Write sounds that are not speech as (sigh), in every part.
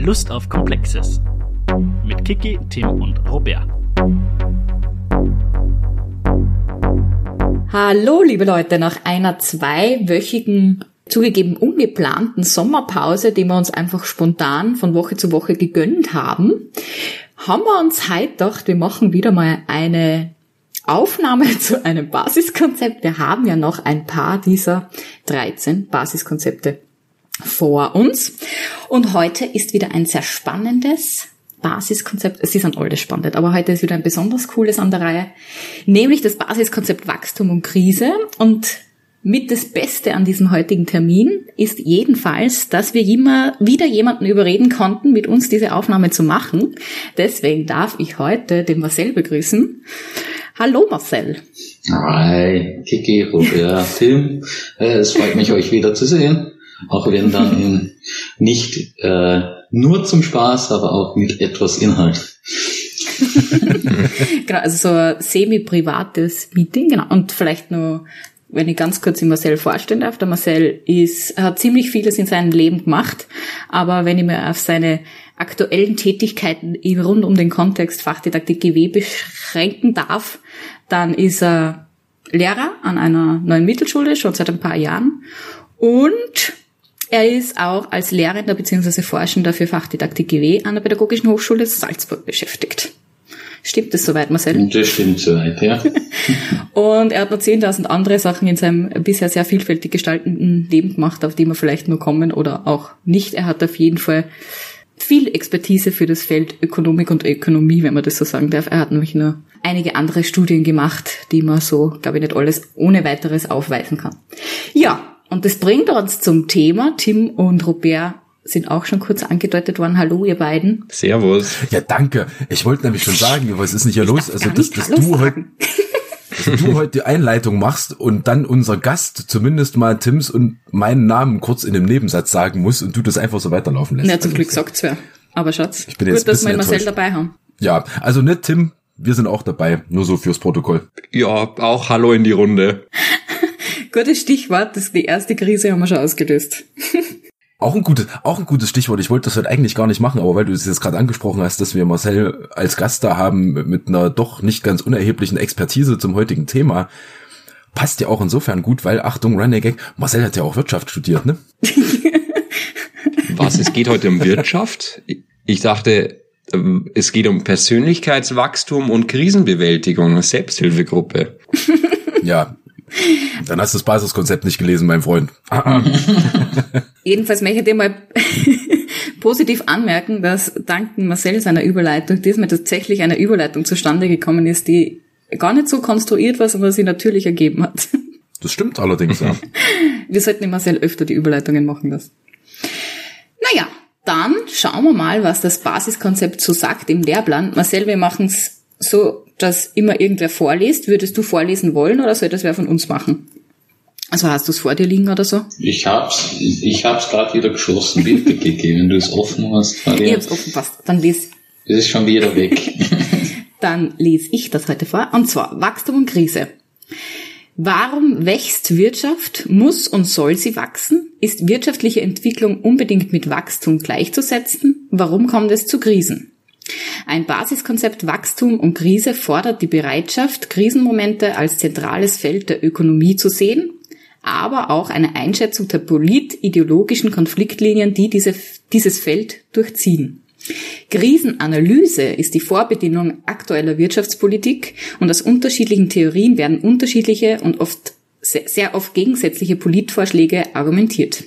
Lust auf Komplexes. Mit Kiki, Tim und Robert. Hallo, liebe Leute, nach einer zweiwöchigen, zugegeben ungeplanten Sommerpause, die wir uns einfach spontan von Woche zu Woche gegönnt haben, haben wir uns heute gedacht, wir machen wieder mal eine Aufnahme (laughs) zu einem Basiskonzept. Wir haben ja noch ein paar dieser 13 Basiskonzepte vor uns. Und heute ist wieder ein sehr spannendes Basiskonzept. Es ist an alles spannend, aber heute ist wieder ein besonders cooles an der Reihe. Nämlich das Basiskonzept Wachstum und Krise. Und mit das Beste an diesem heutigen Termin ist jedenfalls, dass wir immer wieder jemanden überreden konnten, mit uns diese Aufnahme zu machen. Deswegen darf ich heute den Marcel begrüßen. Hallo Marcel. Hi, Kiki, Robert, Tim. Äh, es freut mich, euch wieder zu sehen. Auch wenn dann in, nicht äh, nur zum Spaß, aber auch mit etwas Inhalt. (laughs) (laughs) genau, also so ein semi-privates Meeting, genau. Und vielleicht nur, wenn ich ganz kurz den Marcel vorstellen darf. Der Marcel ist, hat ziemlich vieles in seinem Leben gemacht, aber wenn ich mir auf seine aktuellen Tätigkeiten rund um den Kontext Fachdidaktik GW beschränken darf, dann ist er Lehrer an einer neuen Mittelschule, schon seit ein paar Jahren. Und er ist auch als Lehrender bzw. Forschender für Fachdidaktik GW an der Pädagogischen Hochschule Salzburg beschäftigt. Stimmt das soweit, Marcel? Das stimmt soweit, ja. (laughs) und er hat noch 10.000 andere Sachen in seinem bisher sehr vielfältig gestaltenden Leben gemacht, auf die wir vielleicht nur kommen oder auch nicht. Er hat auf jeden Fall viel Expertise für das Feld Ökonomik und Ökonomie, wenn man das so sagen darf. Er hat nämlich nur einige andere Studien gemacht, die man so, glaube ich, nicht alles ohne weiteres aufweisen kann. Ja, und das bringt uns zum Thema. Tim und Robert sind auch schon kurz angedeutet worden. Hallo, ihr beiden. Servus. Ja, danke. Ich wollte nämlich schon sagen, was ist nicht hier los? Also, dass, dass du heute dass du heute die Einleitung machst und dann unser Gast zumindest mal Tims und meinen Namen kurz in dem Nebensatz sagen muss und du das einfach so weiterlaufen lässt. Ja, zum Glück sagt's wer. Aber Schatz, ich bin jetzt gut, dass wir Marcel dabei haben. Ja, also nicht Tim, wir sind auch dabei, nur so fürs Protokoll. Ja, auch Hallo in die Runde. Gutes Stichwort, das die erste Krise haben wir schon ausgelöst. (laughs) Auch ein gutes, auch ein gutes Stichwort. Ich wollte das heute eigentlich gar nicht machen, aber weil du es jetzt gerade angesprochen hast, dass wir Marcel als Gast da haben mit einer doch nicht ganz unerheblichen Expertise zum heutigen Thema, passt ja auch insofern gut, weil Achtung, Running Gag, Marcel hat ja auch Wirtschaft studiert, ne? (laughs) Was? Es geht heute um Wirtschaft? Ich dachte, ähm, es geht um Persönlichkeitswachstum und Krisenbewältigung, Selbsthilfegruppe. Ja, dann hast du das Basiskonzept nicht gelesen, mein Freund. (laughs) Jedenfalls möchte ich dir mal (laughs) positiv anmerken, dass dank Marcel seiner Überleitung diesmal tatsächlich eine Überleitung zustande gekommen ist, die gar nicht so konstruiert war, sondern sie natürlich ergeben hat. (laughs) Das stimmt allerdings, ja. Wir sollten Marcel öfter die Überleitungen machen lassen. Naja, dann schauen wir mal, was das Basiskonzept so sagt im Lehrplan. Marcel, wir machen es so, dass immer irgendwer vorliest. Würdest du vorlesen wollen oder soll das wer von uns machen? Also hast du es vor dir liegen oder so? Ich hab's, ich hab's gerade wieder geschlossen, bitte Kiki, wenn du es offen hast. Fabian. Ich hab's offen, passt. Dann lies. Es ist schon wieder weg. (laughs) Dann lese ich das heute vor. Und zwar Wachstum und Krise. Warum wächst Wirtschaft? Muss und soll sie wachsen? Ist wirtschaftliche Entwicklung unbedingt mit Wachstum gleichzusetzen? Warum kommt es zu Krisen? Ein Basiskonzept Wachstum und Krise fordert die Bereitschaft, Krisenmomente als zentrales Feld der Ökonomie zu sehen, aber auch eine Einschätzung der politideologischen Konfliktlinien, die diese, dieses Feld durchziehen. Krisenanalyse ist die Vorbedingung aktueller Wirtschaftspolitik und aus unterschiedlichen Theorien werden unterschiedliche und oft sehr oft gegensätzliche Politvorschläge argumentiert.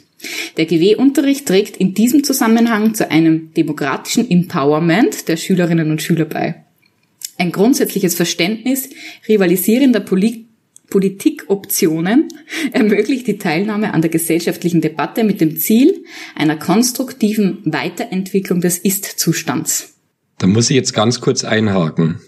Der GW-Unterricht trägt in diesem Zusammenhang zu einem demokratischen Empowerment der Schülerinnen und Schüler bei. Ein grundsätzliches Verständnis rivalisierender Polit Politikoptionen ermöglicht die Teilnahme an der gesellschaftlichen Debatte mit dem Ziel einer konstruktiven Weiterentwicklung des Ist-Zustands. Da muss ich jetzt ganz kurz einhaken.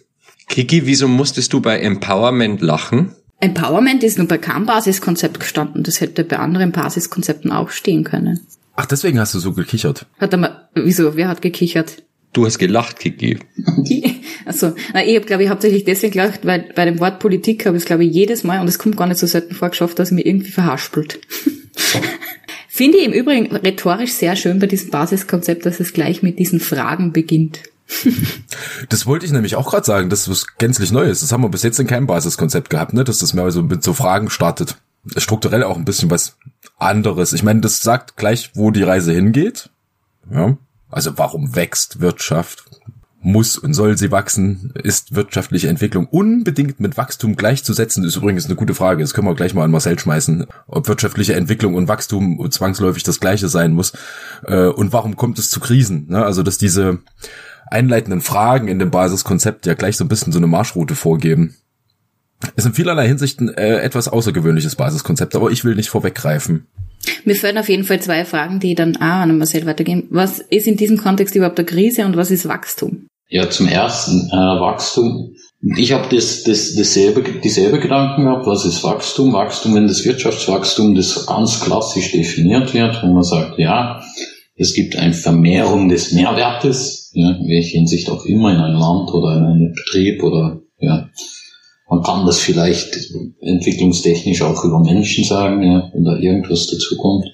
Kiki, wieso musstest du bei Empowerment lachen? Empowerment ist nur bei keinem Basiskonzept gestanden. Das hätte bei anderen Basiskonzepten auch stehen können. Ach, deswegen hast du so gekichert. Hat er mal, wieso? Wer hat gekichert? Du hast gelacht, Kiki. also, ich habe, glaube ich, hauptsächlich deswegen gelacht, weil bei dem Wort Politik habe ich es, glaube ich, jedes Mal, und es kommt gar nicht so selten vor, geschafft, dass es mir irgendwie verhaspelt. (laughs) Finde ich im Übrigen rhetorisch sehr schön bei diesem Basiskonzept, dass es gleich mit diesen Fragen beginnt. (laughs) Das wollte ich nämlich auch gerade sagen, das ist was gänzlich Neues. Das haben wir bis jetzt in keinem Basiskonzept gehabt, ne? dass das mehr so mit so Fragen startet. Strukturell auch ein bisschen was anderes. Ich meine, das sagt gleich, wo die Reise hingeht. Ja. Also warum wächst Wirtschaft? muss und soll sie wachsen? Ist wirtschaftliche Entwicklung unbedingt mit Wachstum gleichzusetzen? Ist übrigens eine gute Frage. Das können wir gleich mal an Marcel schmeißen. Ob wirtschaftliche Entwicklung und Wachstum zwangsläufig das gleiche sein muss. Äh, und warum kommt es zu Krisen? Ne? Also, dass diese einleitenden Fragen in dem Basiskonzept ja gleich so ein bisschen so eine Marschroute vorgeben. Ist in vielerlei Hinsichten äh, etwas außergewöhnliches Basiskonzept, aber ich will nicht vorweggreifen. Mir fehlen auf jeden Fall zwei Fragen, die dann auch an Marcel weitergehen. Was ist in diesem Kontext überhaupt eine Krise und was ist Wachstum? Ja, zum ersten äh, Wachstum. Ich habe das, das, dasselbe, dieselbe Gedanken gehabt, was ist Wachstum? Wachstum, wenn das Wirtschaftswachstum, das ganz klassisch definiert wird, wo man sagt, ja, es gibt eine Vermehrung des Mehrwertes, ja, in welcher Hinsicht auch immer, in einem Land oder in einem Betrieb oder ja, man kann das vielleicht entwicklungstechnisch auch über Menschen sagen, ja, wenn da irgendwas dazukommt,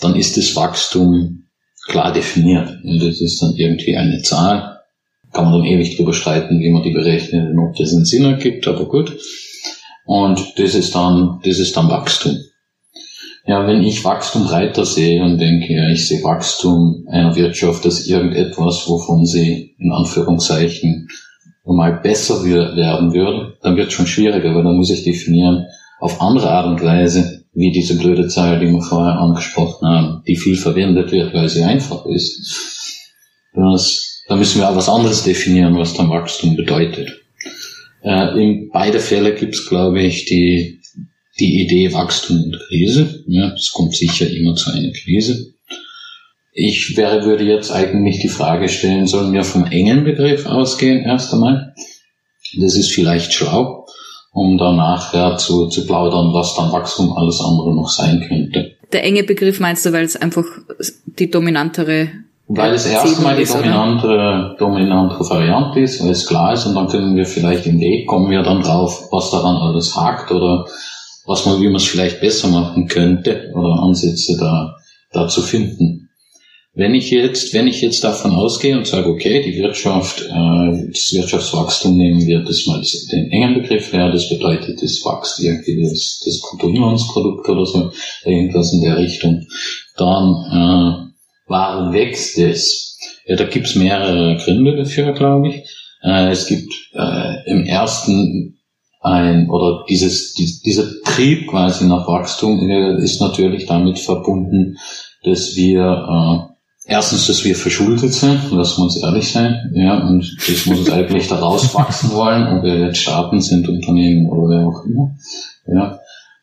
dann ist das Wachstum klar definiert. Das ist dann irgendwie eine Zahl kann man dann ewig drüber streiten, wie man die berechnet und ob das einen Sinn ergibt, aber gut. Und das ist dann, das ist dann Wachstum. Ja, wenn ich Wachstum breiter sehe und denke, ja, ich sehe Wachstum einer Wirtschaft als irgendetwas, wovon sie in Anführungszeichen mal besser werden würde, dann wird es schon schwieriger, weil dann muss ich definieren, auf andere Art und Weise, wie diese blöde Zahl, die wir vorher angesprochen haben, die viel verwendet wird, weil sie einfach ist. Das da müssen wir auch was anderes definieren, was dann Wachstum bedeutet. Äh, in beide Fälle gibt es, glaube ich, die, die Idee Wachstum und Krise. Ja, es kommt sicher immer zu einer Krise. Ich wäre, würde jetzt eigentlich die Frage stellen, sollen wir vom engen Begriff ausgehen erst einmal? Das ist vielleicht schlau, um dann nachher zu, zu plaudern, was dann Wachstum alles andere noch sein könnte. Der enge Begriff meinst du, weil es einfach die dominantere weil es erstmal die dominante, dominante Variante ist, weil es klar ist und dann können wir vielleicht im Weg kommen wir dann drauf, was daran alles hakt oder was man, wie man es vielleicht besser machen könnte oder Ansätze da, da zu finden. Wenn ich jetzt, wenn ich jetzt davon ausgehe und sage, okay, die Wirtschaft, äh, das Wirtschaftswachstum nehmen wir das mal den engen Begriff her, das bedeutet, das wächst irgendwie das, das Bruttoinlandsprodukt oder so, irgendwas in der Richtung, dann äh, Warum wächst es? Ja, da gibt's mehrere Gründe dafür, glaube ich. Äh, es gibt äh, im ersten ein, oder dieses, die, dieser Trieb quasi nach Wachstum ist natürlich damit verbunden, dass wir äh, erstens, dass wir verschuldet sind, lassen wir uns ehrlich sein, ja, und das muss uns eigentlich daraus wachsen wollen, ob wir jetzt Staaten sind, Unternehmen oder wer auch immer, ja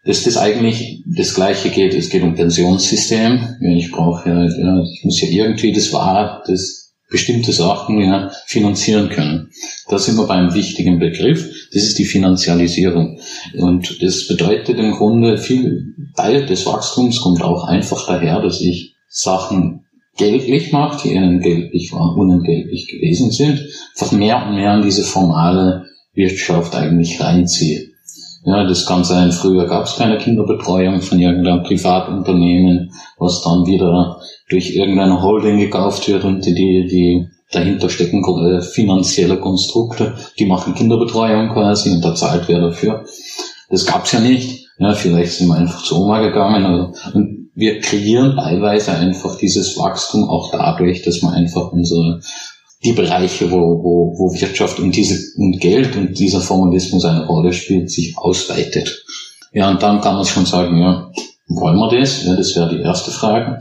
dass das eigentlich das Gleiche geht. Es geht um Pensionssystem. Ich brauche ja, ja, ich muss ja irgendwie das war, das bestimmte Sachen ja, finanzieren können. Da sind wir beim wichtigen Begriff. Das ist die Finanzialisierung. Und das bedeutet im Grunde, viel Teil des Wachstums kommt auch einfach daher, dass ich Sachen geldlich mache, die unentgeltlich waren, unentgeltlich gewesen sind, einfach mehr und mehr in diese formale Wirtschaft eigentlich reinziehe. Ja, das kann sein, früher gab es keine Kinderbetreuung von irgendeinem Privatunternehmen, was dann wieder durch irgendeine Holding gekauft wird und die, die dahinter stecken finanzielle Konstrukte, die machen Kinderbetreuung quasi und da zahlt wer dafür. Das gab's ja nicht. Ja, vielleicht sind wir einfach zu Oma gegangen. Also, und wir kreieren teilweise einfach dieses Wachstum auch dadurch, dass man einfach unsere die Bereiche, wo, wo, wo Wirtschaft und diese und Geld und dieser Formalismus eine Rolle spielt, sich ausweitet. Ja, und dann kann man schon sagen, ja, wollen wir das? Ja, das wäre die erste Frage,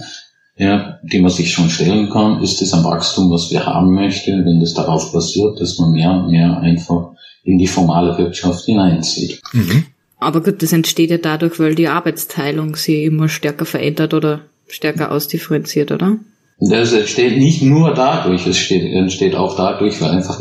ja, die man sich schon stellen kann. Ist das ein Wachstum, was wir haben möchten, wenn das darauf basiert, dass man mehr und mehr einfach in die formale Wirtschaft hineinzieht? Mhm. Aber gut, das entsteht ja dadurch, weil die Arbeitsteilung sich immer stärker verändert oder stärker ausdifferenziert, oder? Das entsteht nicht nur dadurch, es steht, entsteht auch dadurch, weil einfach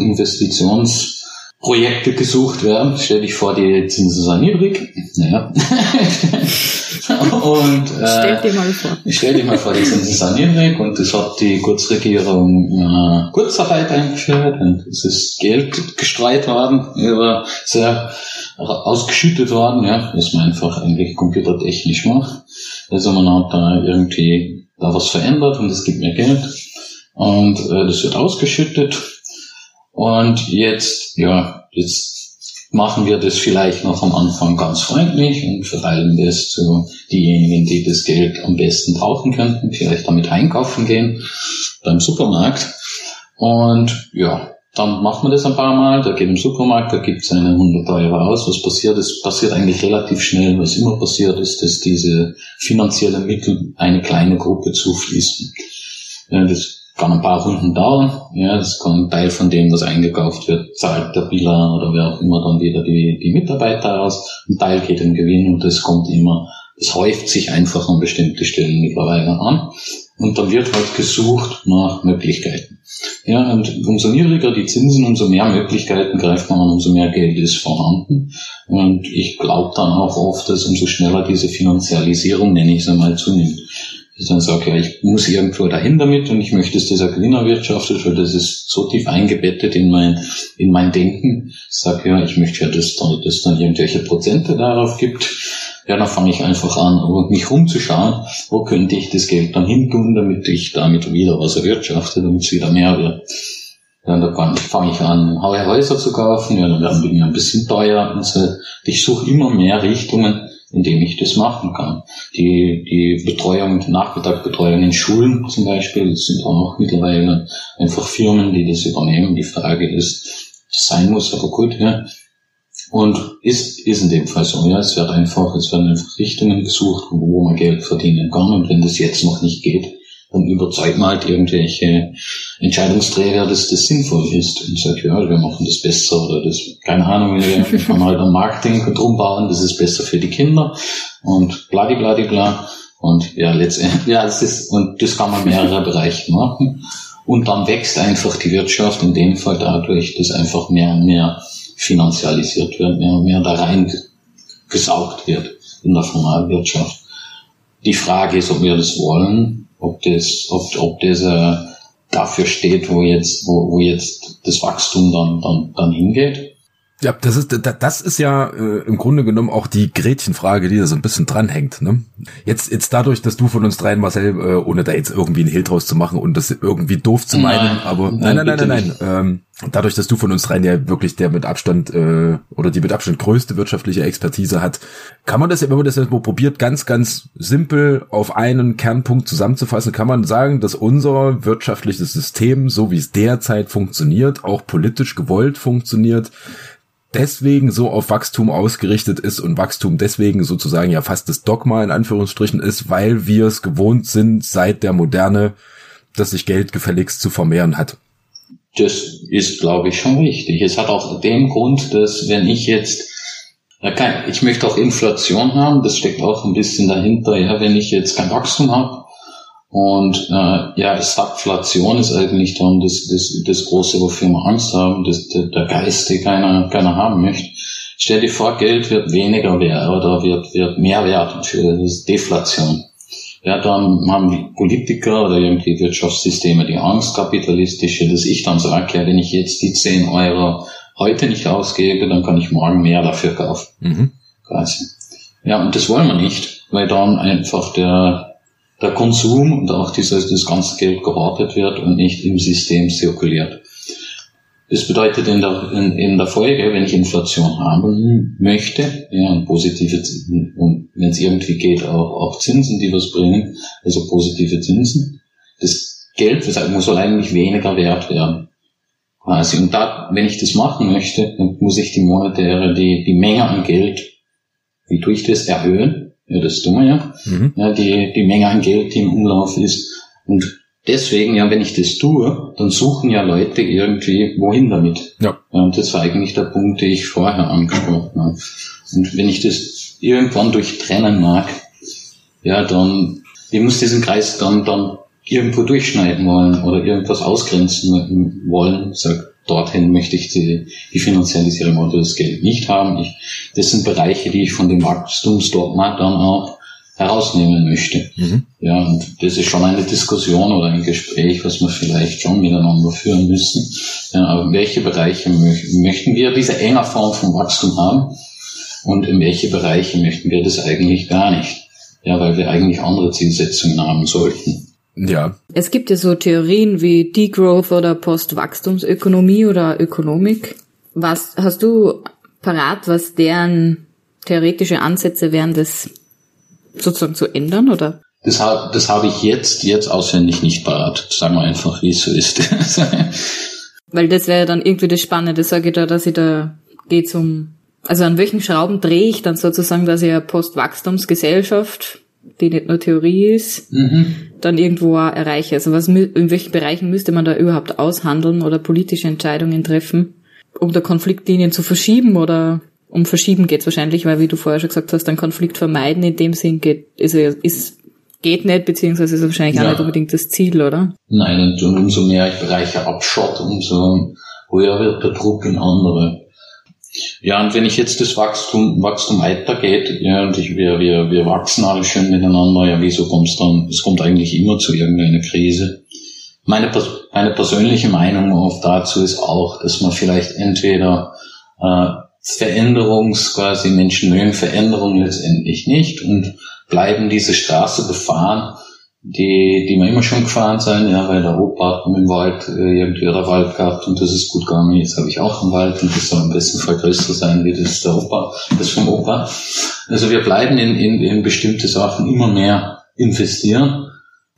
Investitionsprojekte gesucht werden. Stell dich vor, die Zinsen sind niedrig. Naja. (laughs) und äh, stell dir mal vor. Stell dir mal vor, die Zinsen sind niedrig und es hat die Kurzregierung äh, Kurzarbeit eingeführt und es ist Geld gestreut worden über sehr ausgeschüttet worden, ja, was man einfach eigentlich computertechnisch macht. Also man hat da irgendwie da was verändert und es gibt mehr Geld und äh, das wird ausgeschüttet und jetzt, ja, jetzt machen wir das vielleicht noch am Anfang ganz freundlich und verteilen das zu diejenigen, die das Geld am besten brauchen könnten, vielleicht damit einkaufen gehen beim Supermarkt. Und ja, dann macht man das ein paar Mal, da geht im Supermarkt, da gibt es einen 100 Euro aus. Was passiert? Es passiert eigentlich relativ schnell. Was immer passiert ist, dass diese finanziellen Mittel eine kleine Gruppe zufließen. Das kann ein paar Runden dauern. Ja, das kann ein Teil von dem, was eingekauft wird, zahlt der Biller oder wer auch immer dann wieder die, die Mitarbeiter aus. Ein Teil geht im Gewinn und das kommt immer, es häuft sich einfach an bestimmte Stellen mittlerweile an. Und dann wird halt gesucht nach Möglichkeiten. Ja, und umso niedriger die Zinsen, umso mehr Möglichkeiten greift man an, umso mehr Geld ist vorhanden. Und ich glaube dann auch oft, dass umso schneller diese Finanzialisierung, nenne ich es einmal, zunimmt ich dann sage, ja, ich muss irgendwo dahin damit und ich möchte, dass dieser Gewinn erwirtschaftet, weil das ist so tief eingebettet in mein, in mein Denken. Ich sage, ja, ich möchte ja, dass dann, dass dann irgendwelche Prozente darauf gibt. Ja, dann fange ich einfach an, mich rumzuschauen, wo könnte ich das Geld dann hin tun, damit ich damit wieder was erwirtschafte, damit es wieder mehr wird. Ja, dann fange ich an, Häuser zu kaufen, ja, dann werden die mir ein bisschen teuer und so. Ich suche immer mehr Richtungen, in dem ich das machen kann. Die, die Betreuung, Nachmittagbetreuung in Schulen zum Beispiel, das sind auch mittlerweile einfach Firmen, die das übernehmen. Die Frage ist, das sein muss, aber gut, ja. Und ist, ist in dem Fall so, ja. Es wird einfach, es werden einfach Richtungen gesucht, wo man Geld verdienen kann. Und wenn das jetzt noch nicht geht, dann überzeugt man halt irgendwelche Entscheidungsträger, dass das sinnvoll ist und sagt, ja, wir machen das besser oder das, keine Ahnung, wir können halt am Marketing drum bauen, das ist besser für die Kinder und bladi bladi bla. Und ja, letztendlich, ja, das ist, und das kann man mehrere Bereiche machen. Und dann wächst einfach die Wirtschaft in dem Fall dadurch, dass einfach mehr und mehr finanzialisiert wird, mehr und mehr da rein gesaugt wird in der Formalwirtschaft. Die Frage ist, ob wir das wollen ob das, ob, ob das äh, dafür steht, wo jetzt, wo, wo jetzt das Wachstum dann, dann, dann hingeht. Ja, das ist das ist ja äh, im Grunde genommen auch die Gretchenfrage, die da so ein bisschen dranhängt. Ne? Jetzt jetzt dadurch, dass du von uns dreien Marcel, äh, ohne da jetzt irgendwie einen Hehl draus zu machen und das irgendwie doof zu meinen, nein, aber nein, nein, nein, nein, nein. Ähm, dadurch, dass du von uns dreien ja wirklich der mit Abstand äh, oder die mit Abstand größte wirtschaftliche Expertise hat, kann man das ja, wenn man das jetzt mal probiert, ganz ganz simpel auf einen Kernpunkt zusammenzufassen, kann man sagen, dass unser wirtschaftliches System, so wie es derzeit funktioniert, auch politisch gewollt funktioniert deswegen so auf Wachstum ausgerichtet ist und Wachstum deswegen sozusagen ja fast das Dogma in Anführungsstrichen ist, weil wir es gewohnt sind seit der Moderne, dass sich Geld gefälligst zu vermehren hat. Das ist, glaube ich, schon richtig. Es hat auch den Grund, dass wenn ich jetzt ich möchte auch Inflation haben, das steckt auch ein bisschen dahinter. Ja, wenn ich jetzt kein Wachstum habe, und äh, ja, Stagflation ist eigentlich dann das, das, das Große, wofür wir Angst haben, das, der, der Geist, den keiner, keiner haben möchte. Stell dir vor, Geld wird weniger wert oder wird, wird mehr wert für das ist Deflation. Ja, dann haben die Politiker oder irgendwie Wirtschaftssysteme die Angst, kapitalistische, dass ich dann sage, ja, wenn ich jetzt die 10 Euro heute nicht ausgebe, dann kann ich morgen mehr dafür kaufen. Mhm. Quasi. Ja, und das wollen wir nicht, weil dann einfach der, der Konsum und auch dieses, das ganze Geld gewartet wird und nicht im System zirkuliert. Das bedeutet in der, in, in der Folge, wenn ich Inflation haben möchte, ja, positive Zinsen, und wenn es irgendwie geht, auch, auch Zinsen, die was bringen, also positive Zinsen, das Geld muss eigentlich weniger wert werden. Quasi. Und da, wenn ich das machen möchte, dann muss ich die monetäre, die, die Menge an Geld, wie tue ich das, erhöhen ja, das tun wir ja. Mhm. Ja, die, die Menge an Geld, die im Umlauf ist. Und deswegen, ja, wenn ich das tue, dann suchen ja Leute irgendwie wohin damit. Ja. ja und das war eigentlich der Punkt, den ich vorher angesprochen habe. Und wenn ich das irgendwann durchtrennen mag, ja, dann, ich muss diesen Kreis dann, dann irgendwo durchschneiden wollen oder irgendwas ausgrenzen wollen, sag, dorthin möchte ich die, die Finanzialisierung oder das Geld nicht haben. Ich, das sind Bereiche, die ich von dem Wachstumsdogma dann auch herausnehmen möchte. Mhm. Ja, und das ist schon eine Diskussion oder ein Gespräch, was wir vielleicht schon miteinander führen müssen. Ja, aber welche Bereiche möchten wir diese enger Form von Wachstum haben? und in welche Bereiche möchten wir das eigentlich gar nicht. Ja, weil wir eigentlich andere Zielsetzungen haben sollten. Ja. Es gibt ja so Theorien wie Degrowth oder Postwachstumsökonomie oder Ökonomik. Was hast du parat, was deren theoretische Ansätze wären, das sozusagen zu ändern, oder? Das, habe das habe ich jetzt, jetzt auswendig nicht parat. Sagen wir einfach, wie es so ist. (laughs) Weil das wäre dann irgendwie das Spannende, sage ich da, dass ich da geht's um, also an welchen Schrauben drehe ich dann sozusagen, dass ich eine Postwachstumsgesellschaft, die nicht nur Theorie ist, mhm. dann irgendwo auch erreiche. Also was, in welchen Bereichen müsste man da überhaupt aushandeln oder politische Entscheidungen treffen, um da Konfliktlinien zu verschieben oder um Verschieben geht's wahrscheinlich, weil wie du vorher schon gesagt hast, ein Konflikt vermeiden in dem Sinn geht, ist, ist geht nicht, beziehungsweise ist wahrscheinlich ja. auch nicht unbedingt das Ziel, oder? Nein, und umso mehr ich Bereiche abschott, umso höher wird der Druck in andere. Ja, und wenn ich jetzt das Wachstum, Wachstum weitergeht, ja, und ich, wir, wir, wir wachsen alle schön miteinander, ja, wieso kommt's dann, es kommt eigentlich immer zu irgendeiner Krise. Meine, meine persönliche Meinung oft dazu ist auch, dass man vielleicht entweder äh, Veränderungs, quasi Menschen mögen Veränderung letztendlich nicht und bleiben diese Straße befahren, die, die wir immer schon gefahren sind, ja, weil der Opa hat im Wald äh, irgendwie der Wald gehabt und das ist gut gegangen. Jetzt habe ich auch einen Wald und das soll besten Fall größer sein wie das der Opa, das vom Opa. Also wir bleiben in, in, in bestimmte Sachen immer mehr investieren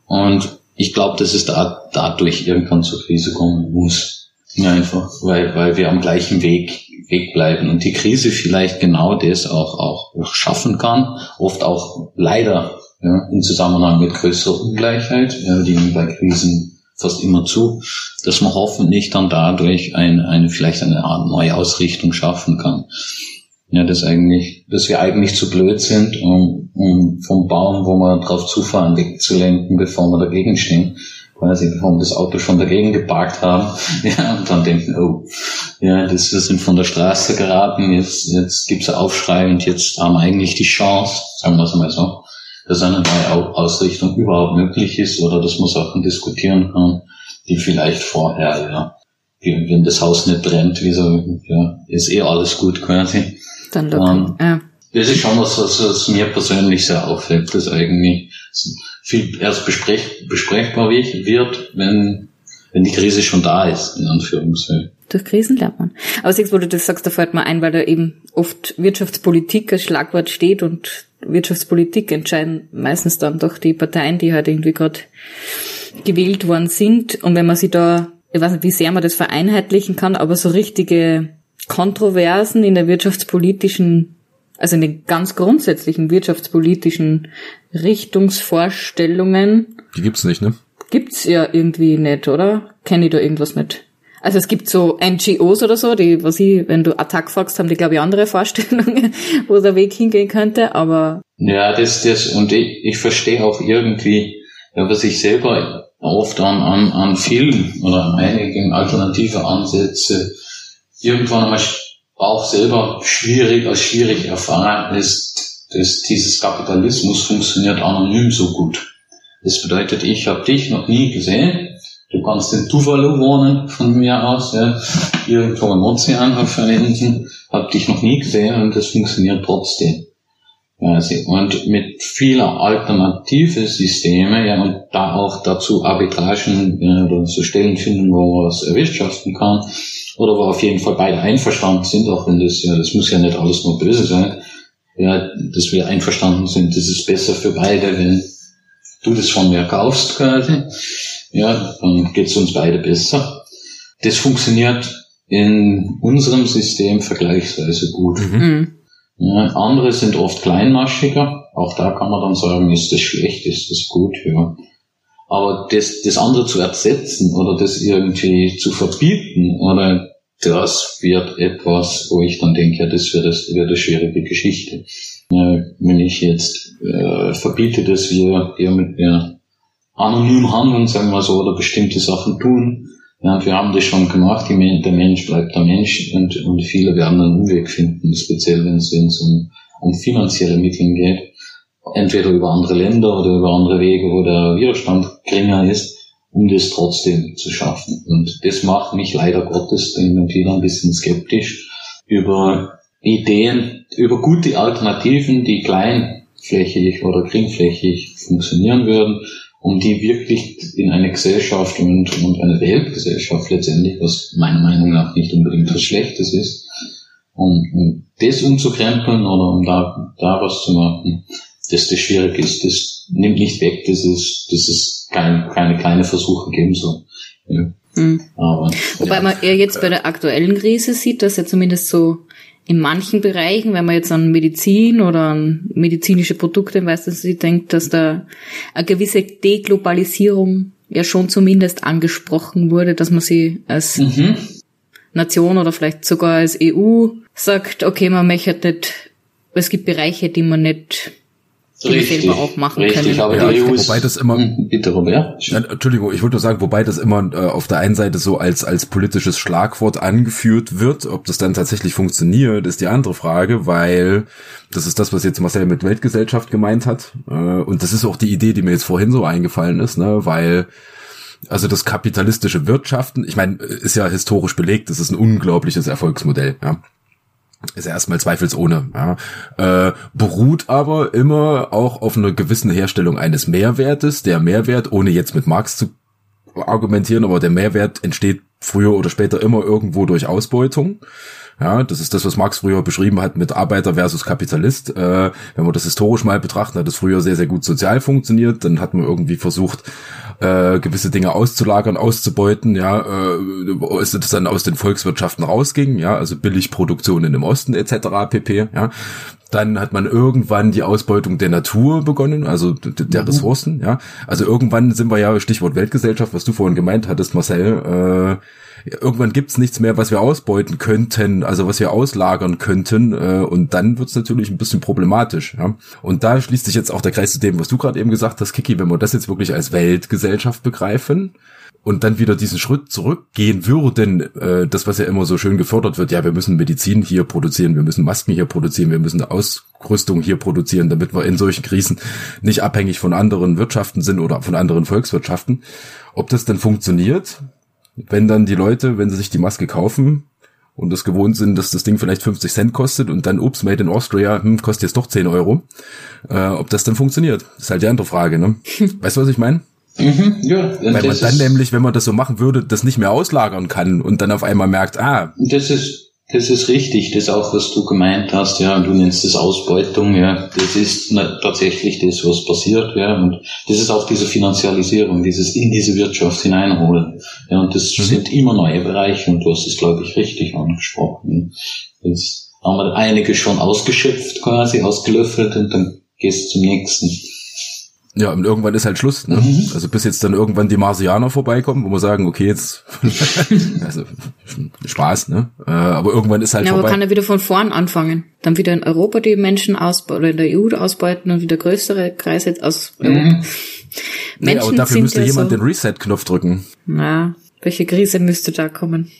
und ich glaube, dass es da dadurch irgendwann zur Krise kommen muss. Ja, einfach, weil, weil wir am gleichen Weg, Weg bleiben und die Krise vielleicht genau das auch, auch schaffen kann, oft auch leider ja, im Zusammenhang mit größerer Ungleichheit, ja, die bei Krisen fast immer zu, dass man hoffentlich dann dadurch ein, eine, vielleicht eine Art neue Ausrichtung schaffen kann. Ja, das eigentlich, dass wir eigentlich zu blöd sind, um, um vom Baum, wo wir drauf zufahren, wegzulenken, bevor wir dagegen stehen. Quasi, bevor wir das Auto schon dagegen geparkt haben, (laughs) ja, und dann denken, oh, ja, das, wir sind von der Straße geraten, jetzt, jetzt gibt's einen Aufschrei und jetzt haben wir eigentlich die Chance, sagen wir es mal so, dass eine neue Ausrichtung überhaupt möglich ist oder dass man Sachen diskutieren kann, die vielleicht vorher, ja, wenn das Haus nicht brennt, wieso, ja, ist eh alles gut quasi. Dann locker. Um, ja. Das ist schon was, was, was mir persönlich sehr auffällt, dass eigentlich viel erst besprech, besprechbar wird, wenn, wenn die Krise schon da ist, in Anführungszeichen. Durch Krisen lernt man. Aber siehst, wo du das sagst, da fällt mir ein, weil da eben oft Wirtschaftspolitik als Schlagwort steht und Wirtschaftspolitik entscheiden meistens dann doch die Parteien, die halt irgendwie gerade gewählt worden sind. Und wenn man sich da, ich weiß nicht, wie sehr man das vereinheitlichen kann, aber so richtige Kontroversen in der wirtschaftspolitischen also in den ganz grundsätzlichen wirtschaftspolitischen Richtungsvorstellungen. Die gibt's nicht, ne? Gibt's ja irgendwie nicht, oder? Kenne ich da irgendwas nicht? Also es gibt so NGOs oder so, die, was ich, wenn du Attack fragst, haben die, glaube ich, andere Vorstellungen, (laughs) wo der Weg hingehen könnte, aber. Ja, das, das, und ich, ich verstehe auch irgendwie, ja, was ich selber oft an, an, an vielen oder an einigen alternative Ansätze irgendwann einmal auch selber schwierig als schwierig erfahren ist, dass dieses Kapitalismus funktioniert anonym so gut. Das bedeutet, ich habe dich noch nie gesehen. Du kannst in Tuvalu wohnen von mir aus, ja, irgendwo im Ozean auf einer habe dich noch nie gesehen und das funktioniert trotzdem. Quasi. Und mit vieler alternative Systeme, ja, und da auch dazu Arbitragen ja, oder so Stellen finden, wo man was erwirtschaften kann, oder wo auf jeden Fall beide einverstanden sind, auch wenn das ja, das muss ja nicht alles nur böse sein, ja, dass wir einverstanden sind, das ist besser für beide, wenn du das von mir kaufst quasi, ja, dann geht's uns beide besser. Das funktioniert in unserem System vergleichsweise gut. Mhm. Ja, andere sind oft kleinmaschiger, auch da kann man dann sagen, ist das schlecht, ist das gut, ja. Aber das, das andere zu ersetzen oder das irgendwie zu verbieten oder das wird etwas, wo ich dann denke, ja, das wird, das wird eine schwierige Geschichte. wenn ich jetzt äh, verbiete, dass wir hier mit mir anonym handeln, sagen wir so, oder bestimmte Sachen tun, ja, wir haben das schon gemacht, die, der Mensch bleibt der Mensch und, und viele werden einen Umweg finden, speziell wenn es um, um finanzielle Mittel geht. Entweder über andere Länder oder über andere Wege, wo der Widerstand geringer ist, um das trotzdem zu schaffen. Und das macht mich leider Gottes dann wieder ein bisschen skeptisch über Ideen über gute Alternativen, die kleinflächig oder geringflächig funktionieren würden, um die wirklich in eine Gesellschaft und, und eine Weltgesellschaft letztendlich, was meiner Meinung nach nicht unbedingt was Schlechtes ist, um, um das umzukrempeln oder um da, da was zu machen, dass das schwierig ist, das nimmt nicht weg, dass es, dass es kein, keine kleine Versuche geben soll. Ja. Hm. Aber, Wobei ja. man eher jetzt bei der aktuellen Krise sieht, dass ja zumindest so in manchen Bereichen, wenn man jetzt an Medizin oder an medizinische Produkte meistens denkt, dass da eine gewisse Deglobalisierung ja schon zumindest angesprochen wurde, dass man sie als mhm. Nation oder vielleicht sogar als EU sagt, okay, man möchte nicht, es gibt Bereiche, die man nicht richtig, selber auch machen richtig, können. Aber ja, die EU wobei das immer, hm, bitte, Robert. Ja, Entschuldigung, ich wollte nur sagen, wobei das immer äh, auf der einen Seite so als als politisches Schlagwort angeführt wird, ob das dann tatsächlich funktioniert, ist die andere Frage, weil das ist das, was jetzt Marcel mit Weltgesellschaft gemeint hat, äh, und das ist auch die Idee, die mir jetzt vorhin so eingefallen ist, ne, weil also das kapitalistische Wirtschaften, ich meine, ist ja historisch belegt, das ist ein unglaubliches Erfolgsmodell, ja ist erstmal zweifelsohne, ja. Äh, beruht aber immer auch auf einer gewissen Herstellung eines Mehrwertes. Der Mehrwert, ohne jetzt mit Marx zu argumentieren, aber der Mehrwert entsteht früher oder später immer irgendwo durch Ausbeutung. Ja, das ist das, was Marx früher beschrieben hat mit Arbeiter versus Kapitalist. Äh, wenn wir das historisch mal betrachten, hat es früher sehr, sehr gut sozial funktioniert. Dann hat man irgendwie versucht, äh, gewisse Dinge auszulagern, auszubeuten, ja, äh, ist das dann aus den Volkswirtschaften rausging, ja, also Billigproduktionen im Osten etc. pp. Ja, dann hat man irgendwann die Ausbeutung der Natur begonnen, also der mhm. Ressourcen, ja. Also irgendwann sind wir ja, Stichwort Weltgesellschaft, was du vorhin gemeint hattest, Marcel, äh, irgendwann gibt's nichts mehr, was wir ausbeuten könnten, also was wir auslagern könnten, äh, und dann wird's natürlich ein bisschen problematisch. Ja? Und da schließt sich jetzt auch der Kreis zu dem, was du gerade eben gesagt hast, Kiki, wenn wir das jetzt wirklich als Weltgesellschaft begreifen, und dann wieder diesen Schritt zurückgehen würden, äh, das, was ja immer so schön gefördert wird, ja, wir müssen Medizin hier produzieren, wir müssen Masken hier produzieren, wir müssen Ausrüstung hier produzieren, damit wir in solchen Krisen nicht abhängig von anderen Wirtschaften sind oder von anderen Volkswirtschaften. Ob das dann funktioniert, wenn dann die Leute, wenn sie sich die Maske kaufen und das gewohnt sind, dass das Ding vielleicht 50 Cent kostet und dann, ups, made in Austria, hm, kostet jetzt doch 10 Euro, äh, ob das dann funktioniert, ist halt die andere Frage, ne? (laughs) Weißt du, was ich meine? Mhm, ja, Weil man dann nämlich, wenn man das so machen würde, das nicht mehr auslagern kann und dann auf einmal merkt, ah. Das ist, das ist richtig, das auch, was du gemeint hast, ja, du nennst es Ausbeutung, ja, das ist tatsächlich das, was passiert, ja, und das ist auch diese Finanzialisierung, dieses in diese Wirtschaft hineinholen, ja, und das mhm. sind immer neue Bereiche und du hast es, glaube ich, richtig angesprochen. Jetzt haben wir einige schon ausgeschöpft quasi, ausgelöffelt und dann gehst du zum nächsten. Ja, und irgendwann ist halt Schluss. Ne? Mhm. Also bis jetzt dann irgendwann die Marsianer vorbeikommen, wo wir sagen, okay, jetzt (laughs) also Spaß, ne? Äh, aber irgendwann ist halt ja, vorbei. aber kann er wieder von vorn anfangen. Dann wieder in Europa die Menschen ausbeuten oder in der EU ausbeuten und wieder größere Kreise aus mhm. Europa. Menschen nee, aber dafür müsste ja jemand so, den Reset-Knopf drücken. Na, welche Krise müsste da kommen?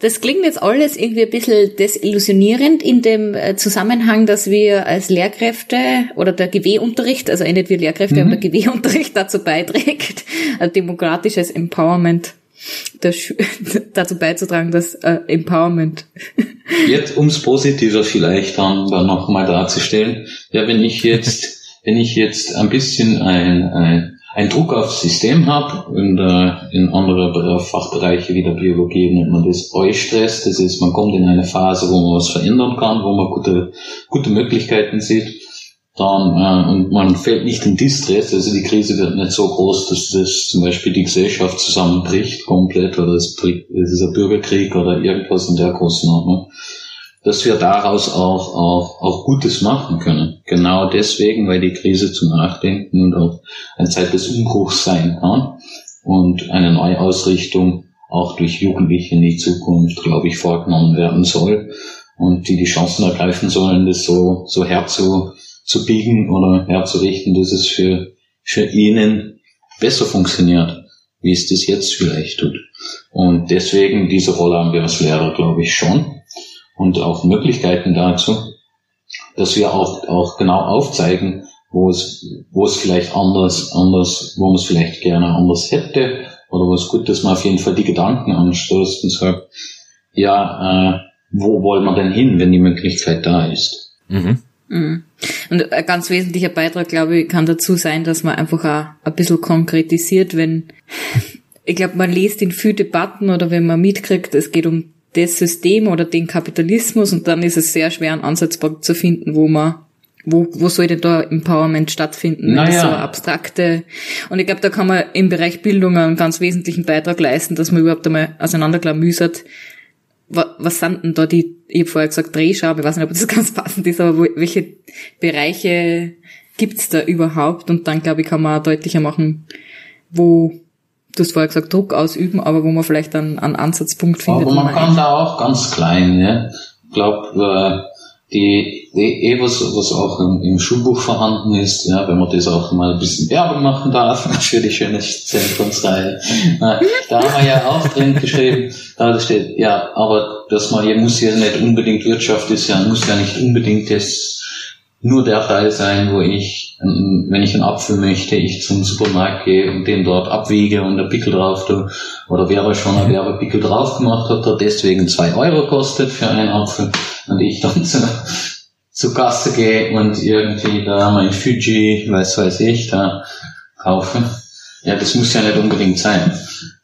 Das klingt jetzt alles irgendwie ein bisschen desillusionierend in dem äh, Zusammenhang, dass wir als Lehrkräfte oder der GW-Unterricht, also nicht wir Lehrkräfte, mhm. aber der GW-Unterricht dazu beiträgt, (laughs) ein demokratisches Empowerment (laughs) dazu beizutragen, dass äh, Empowerment. (laughs) Jetzt ums Positiver vielleicht dann, dann nochmal darzustellen. Ja, wenn ich jetzt, wenn ich jetzt ein bisschen ein, ein einen Druck aufs System habe. In, der, in andere Fachbereiche wie der Biologie nennt man das Eustress. Das ist, man kommt in eine Phase, wo man was verändern kann, wo man gute, gute Möglichkeiten sieht. Dann, äh, und man fällt nicht in Distress, also die Krise wird nicht so groß, dass das zum Beispiel die Gesellschaft zusammenbricht komplett oder es, es ist ein Bürgerkrieg oder irgendwas in der Größenordnung dass wir daraus auch, auch, auch Gutes machen können. Genau deswegen, weil die Krise zum Nachdenken und auch eine Zeit des Umbruchs sein kann und eine Neuausrichtung auch durch Jugendliche in die Zukunft, glaube ich, vorgenommen werden soll und die die Chancen ergreifen sollen, das so, so herzubiegen oder herzurichten, dass es für, für ihnen besser funktioniert, wie es das jetzt vielleicht tut. Und deswegen diese Rolle haben wir als Lehrer, glaube ich, schon und auch Möglichkeiten dazu, dass wir auch, auch genau aufzeigen, wo es, wo es vielleicht anders, anders, wo man es vielleicht gerne anders hätte, oder wo es gut ist, man auf jeden Fall die Gedanken anstößt und sagt, ja, äh, wo wollen wir denn hin, wenn die Möglichkeit da ist? Mhm. Mhm. Und ein ganz wesentlicher Beitrag, glaube ich, kann dazu sein, dass man einfach auch ein bisschen konkretisiert, wenn, (laughs) ich glaube, man liest in viele Debatten oder wenn man mitkriegt, es geht um das System oder den Kapitalismus und dann ist es sehr schwer, einen Ansatzpunkt zu finden, wo man wo, wo soll denn da Empowerment stattfinden? Naja. Das so abstrakte. Und ich glaube, da kann man im Bereich Bildung einen ganz wesentlichen Beitrag leisten, dass man überhaupt einmal auseinanderklamüsert, was sind denn da die, ich habe vorher gesagt Drehscheibe, ich weiß nicht, ob das (laughs) ganz passend ist, aber welche Bereiche gibt's da überhaupt? Und dann, glaube ich, kann man auch deutlicher machen, wo, du hast vorher gesagt, Druck ausüben, aber wo man vielleicht einen, einen Ansatzpunkt findet. Aber man kann da auch ganz klein, ja. Ich glaube, äh, die, die eh was, was auch im, im, Schulbuch vorhanden ist, ja, wenn man das auch mal ein bisschen Werbung machen darf (laughs) für die schöne Zentrumsreihe. da haben wir ja auch drin geschrieben, da steht, ja, aber dass man, hier muss ja nicht unbedingt Wirtschaft ist ja, muss ja nicht unbedingt das nur der Teil sein, wo ich, ähm, wenn ich einen Apfel möchte, ich zum Supermarkt gehe und den dort abwiege und der Pickel drauf tue. Oder wer schon ein Werbepickel drauf gemacht hat, der deswegen zwei Euro kostet für einen Apfel und ich dann (laughs) zu, zu Kasse gehe und irgendwie da mein Fuji, weiß weiß ich, da kaufe. Ja, das muss ja nicht unbedingt sein.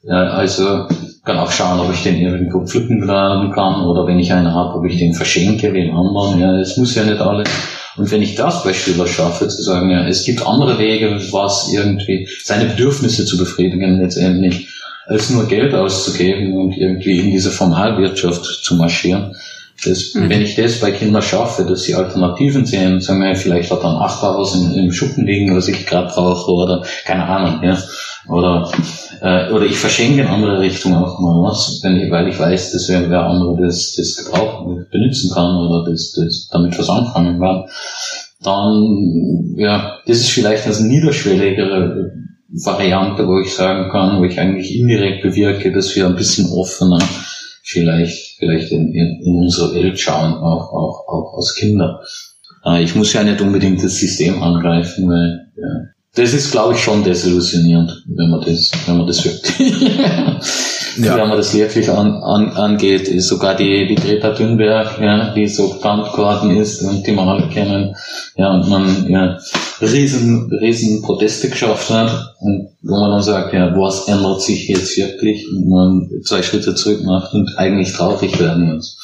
Ja, also kann auch schauen, ob ich den irgendwo pflücken kann oder wenn ich einen habe, ob ich den verschenke wie einen anderen. Ja, das muss ja nicht alles und wenn ich das bei Schüler schaffe, zu sagen, ja, es gibt andere Wege, was irgendwie seine Bedürfnisse zu befriedigen letztendlich, als nur Geld auszugeben und irgendwie in diese Formalwirtschaft zu marschieren. Das, mhm. Wenn ich das bei Kindern schaffe, dass sie Alternativen sehen, sagen wir, vielleicht hat er ein Achterhaus im, im Schuppen liegen, was ich gerade brauche, oder keine Ahnung, ja. Oder, äh, oder ich verschenke in andere Richtung auch mal was, wenn ich, weil ich weiß, dass wer, wer andere das, das gebrauchen, benutzen kann oder das, das damit was anfangen kann. Dann, ja, das ist vielleicht eine niederschwelligere Variante, wo ich sagen kann, wo ich eigentlich indirekt bewirke, dass wir ein bisschen offener vielleicht, vielleicht in, in, in unsere Welt schauen, auch, auch, auch als Kinder. Äh, ich muss ja nicht unbedingt das System angreifen, weil ja, das ist, glaube ich, schon desillusionierend, wenn man das, wenn man das wirklich, (laughs) ja. wenn man das wirklich an, an, angeht. Ist sogar die, die Greta Thunberg, ja, die so bekannt geworden ist und die man alle kennen, ja, und man, ja, riesen, riesen Proteste geschafft hat und wo man dann sagt, ja, was ändert sich jetzt wirklich und man zwei Schritte zurück macht und eigentlich traurig werden muss.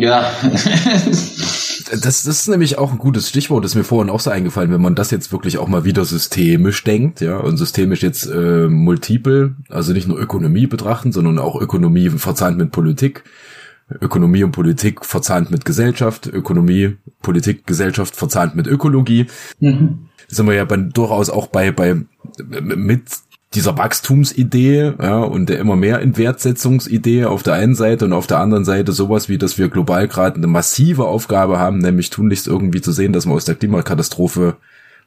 Ja. (laughs) das, das ist nämlich auch ein gutes Stichwort, das ist mir vorhin auch so eingefallen, wenn man das jetzt wirklich auch mal wieder systemisch denkt, ja, und systemisch jetzt äh, multiple, also nicht nur Ökonomie betrachten, sondern auch Ökonomie verzahnt mit Politik, Ökonomie und Politik verzahnt mit Gesellschaft, Ökonomie, Politik, Gesellschaft verzahnt mit Ökologie. Mhm. Sind wir ja bei, durchaus auch bei, bei mit dieser Wachstumsidee ja, und der immer mehr Inwertsetzungsidee auf der einen Seite und auf der anderen Seite sowas wie, dass wir global gerade eine massive Aufgabe haben, nämlich tunlichst irgendwie zu sehen, dass wir aus der Klimakatastrophe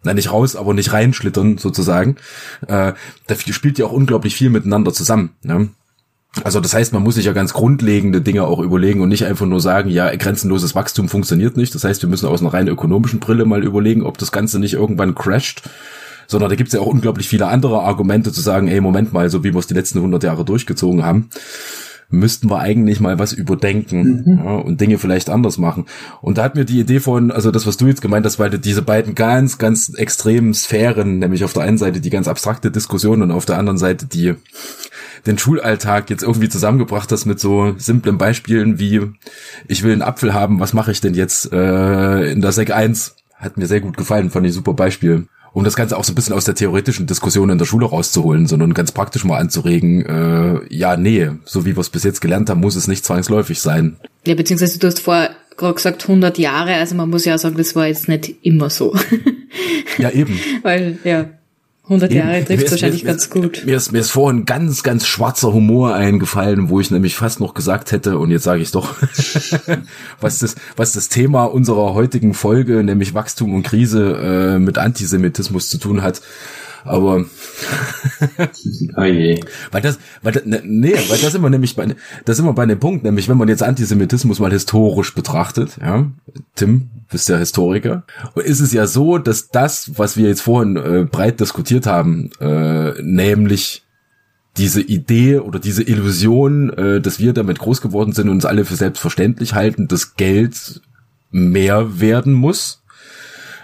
na nicht raus, aber nicht reinschlittern sozusagen. Äh, da spielt ja auch unglaublich viel miteinander zusammen. Ne? Also das heißt, man muss sich ja ganz grundlegende Dinge auch überlegen und nicht einfach nur sagen, ja, grenzenloses Wachstum funktioniert nicht. Das heißt, wir müssen aus einer rein ökonomischen Brille mal überlegen, ob das Ganze nicht irgendwann crasht sondern da gibt es ja auch unglaublich viele andere Argumente zu sagen, ey, Moment mal, so wie wir es die letzten 100 Jahre durchgezogen haben, müssten wir eigentlich mal was überdenken mhm. ja, und Dinge vielleicht anders machen. Und da hat mir die Idee von, also das, was du jetzt gemeint hast, weil diese beiden ganz, ganz extremen Sphären, nämlich auf der einen Seite die ganz abstrakte Diskussion und auf der anderen Seite die den Schulalltag jetzt irgendwie zusammengebracht hast mit so simplen Beispielen wie ich will einen Apfel haben, was mache ich denn jetzt äh, in der Sek 1? Hat mir sehr gut gefallen, fand ich super Beispiel um das Ganze auch so ein bisschen aus der theoretischen Diskussion in der Schule rauszuholen, sondern ganz praktisch mal anzuregen, äh, ja, nee, so wie wir es bis jetzt gelernt haben, muss es nicht zwangsläufig sein. Ja, beziehungsweise du hast vorher gerade gesagt 100 Jahre, also man muss ja auch sagen, das war jetzt nicht immer so. Ja, eben. (laughs) Weil, ja, 100 Jahre trifft es wahrscheinlich mir, ganz gut. Mir ist, mir ist vorhin ganz, ganz schwarzer Humor eingefallen, wo ich nämlich fast noch gesagt hätte, und jetzt sage ich doch, (laughs) was, das, was das Thema unserer heutigen Folge, nämlich Wachstum und Krise, äh, mit Antisemitismus zu tun hat. Aber (laughs) oh je. weil das, weil das, ne, nee, weil das immer nämlich bei, das sind wir bei dem Punkt, nämlich wenn man jetzt Antisemitismus mal historisch betrachtet, ja, Tim, bist ja Historiker, ist es ja so, dass das, was wir jetzt vorhin äh, breit diskutiert haben, äh, nämlich diese Idee oder diese Illusion, äh, dass wir damit groß geworden sind und uns alle für selbstverständlich halten, dass Geld mehr werden muss,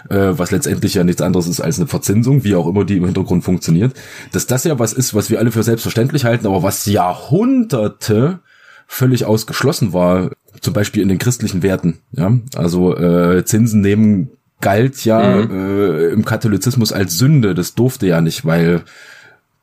was letztendlich ja nichts anderes ist als eine Verzinsung, wie auch immer die im Hintergrund funktioniert, dass das ja was ist, was wir alle für selbstverständlich halten, aber was Jahrhunderte völlig ausgeschlossen war, zum Beispiel in den christlichen Werten. Ja, also äh, Zinsen nehmen galt ja mhm. äh, im Katholizismus als Sünde. Das durfte ja nicht, weil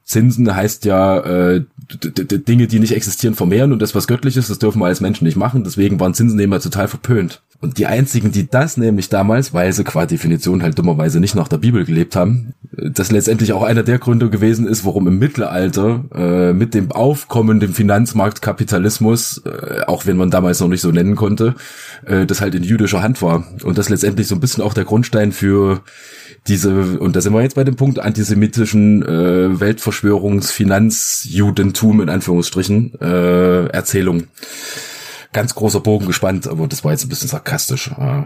Zinsen heißt ja äh, Dinge, die nicht existieren, vermehren und das was Göttliches, das dürfen wir als Menschen nicht machen. Deswegen waren Zinsennehmer total verpönt. Und die einzigen, die das nämlich damals, weil sie qua Definition halt dummerweise nicht nach der Bibel gelebt haben, das letztendlich auch einer der Gründe gewesen ist, warum im Mittelalter äh, mit dem Aufkommen dem Finanzmarktkapitalismus, äh, auch wenn man damals noch nicht so nennen konnte, äh, das halt in jüdischer Hand war. Und das letztendlich so ein bisschen auch der Grundstein für diese, und da sind wir jetzt bei dem Punkt, antisemitischen äh, Weltverschwörungsfinanzjudentum in Anführungsstrichen äh, Erzählung ganz großer Bogen gespannt, aber das war jetzt ein bisschen sarkastisch. Äh.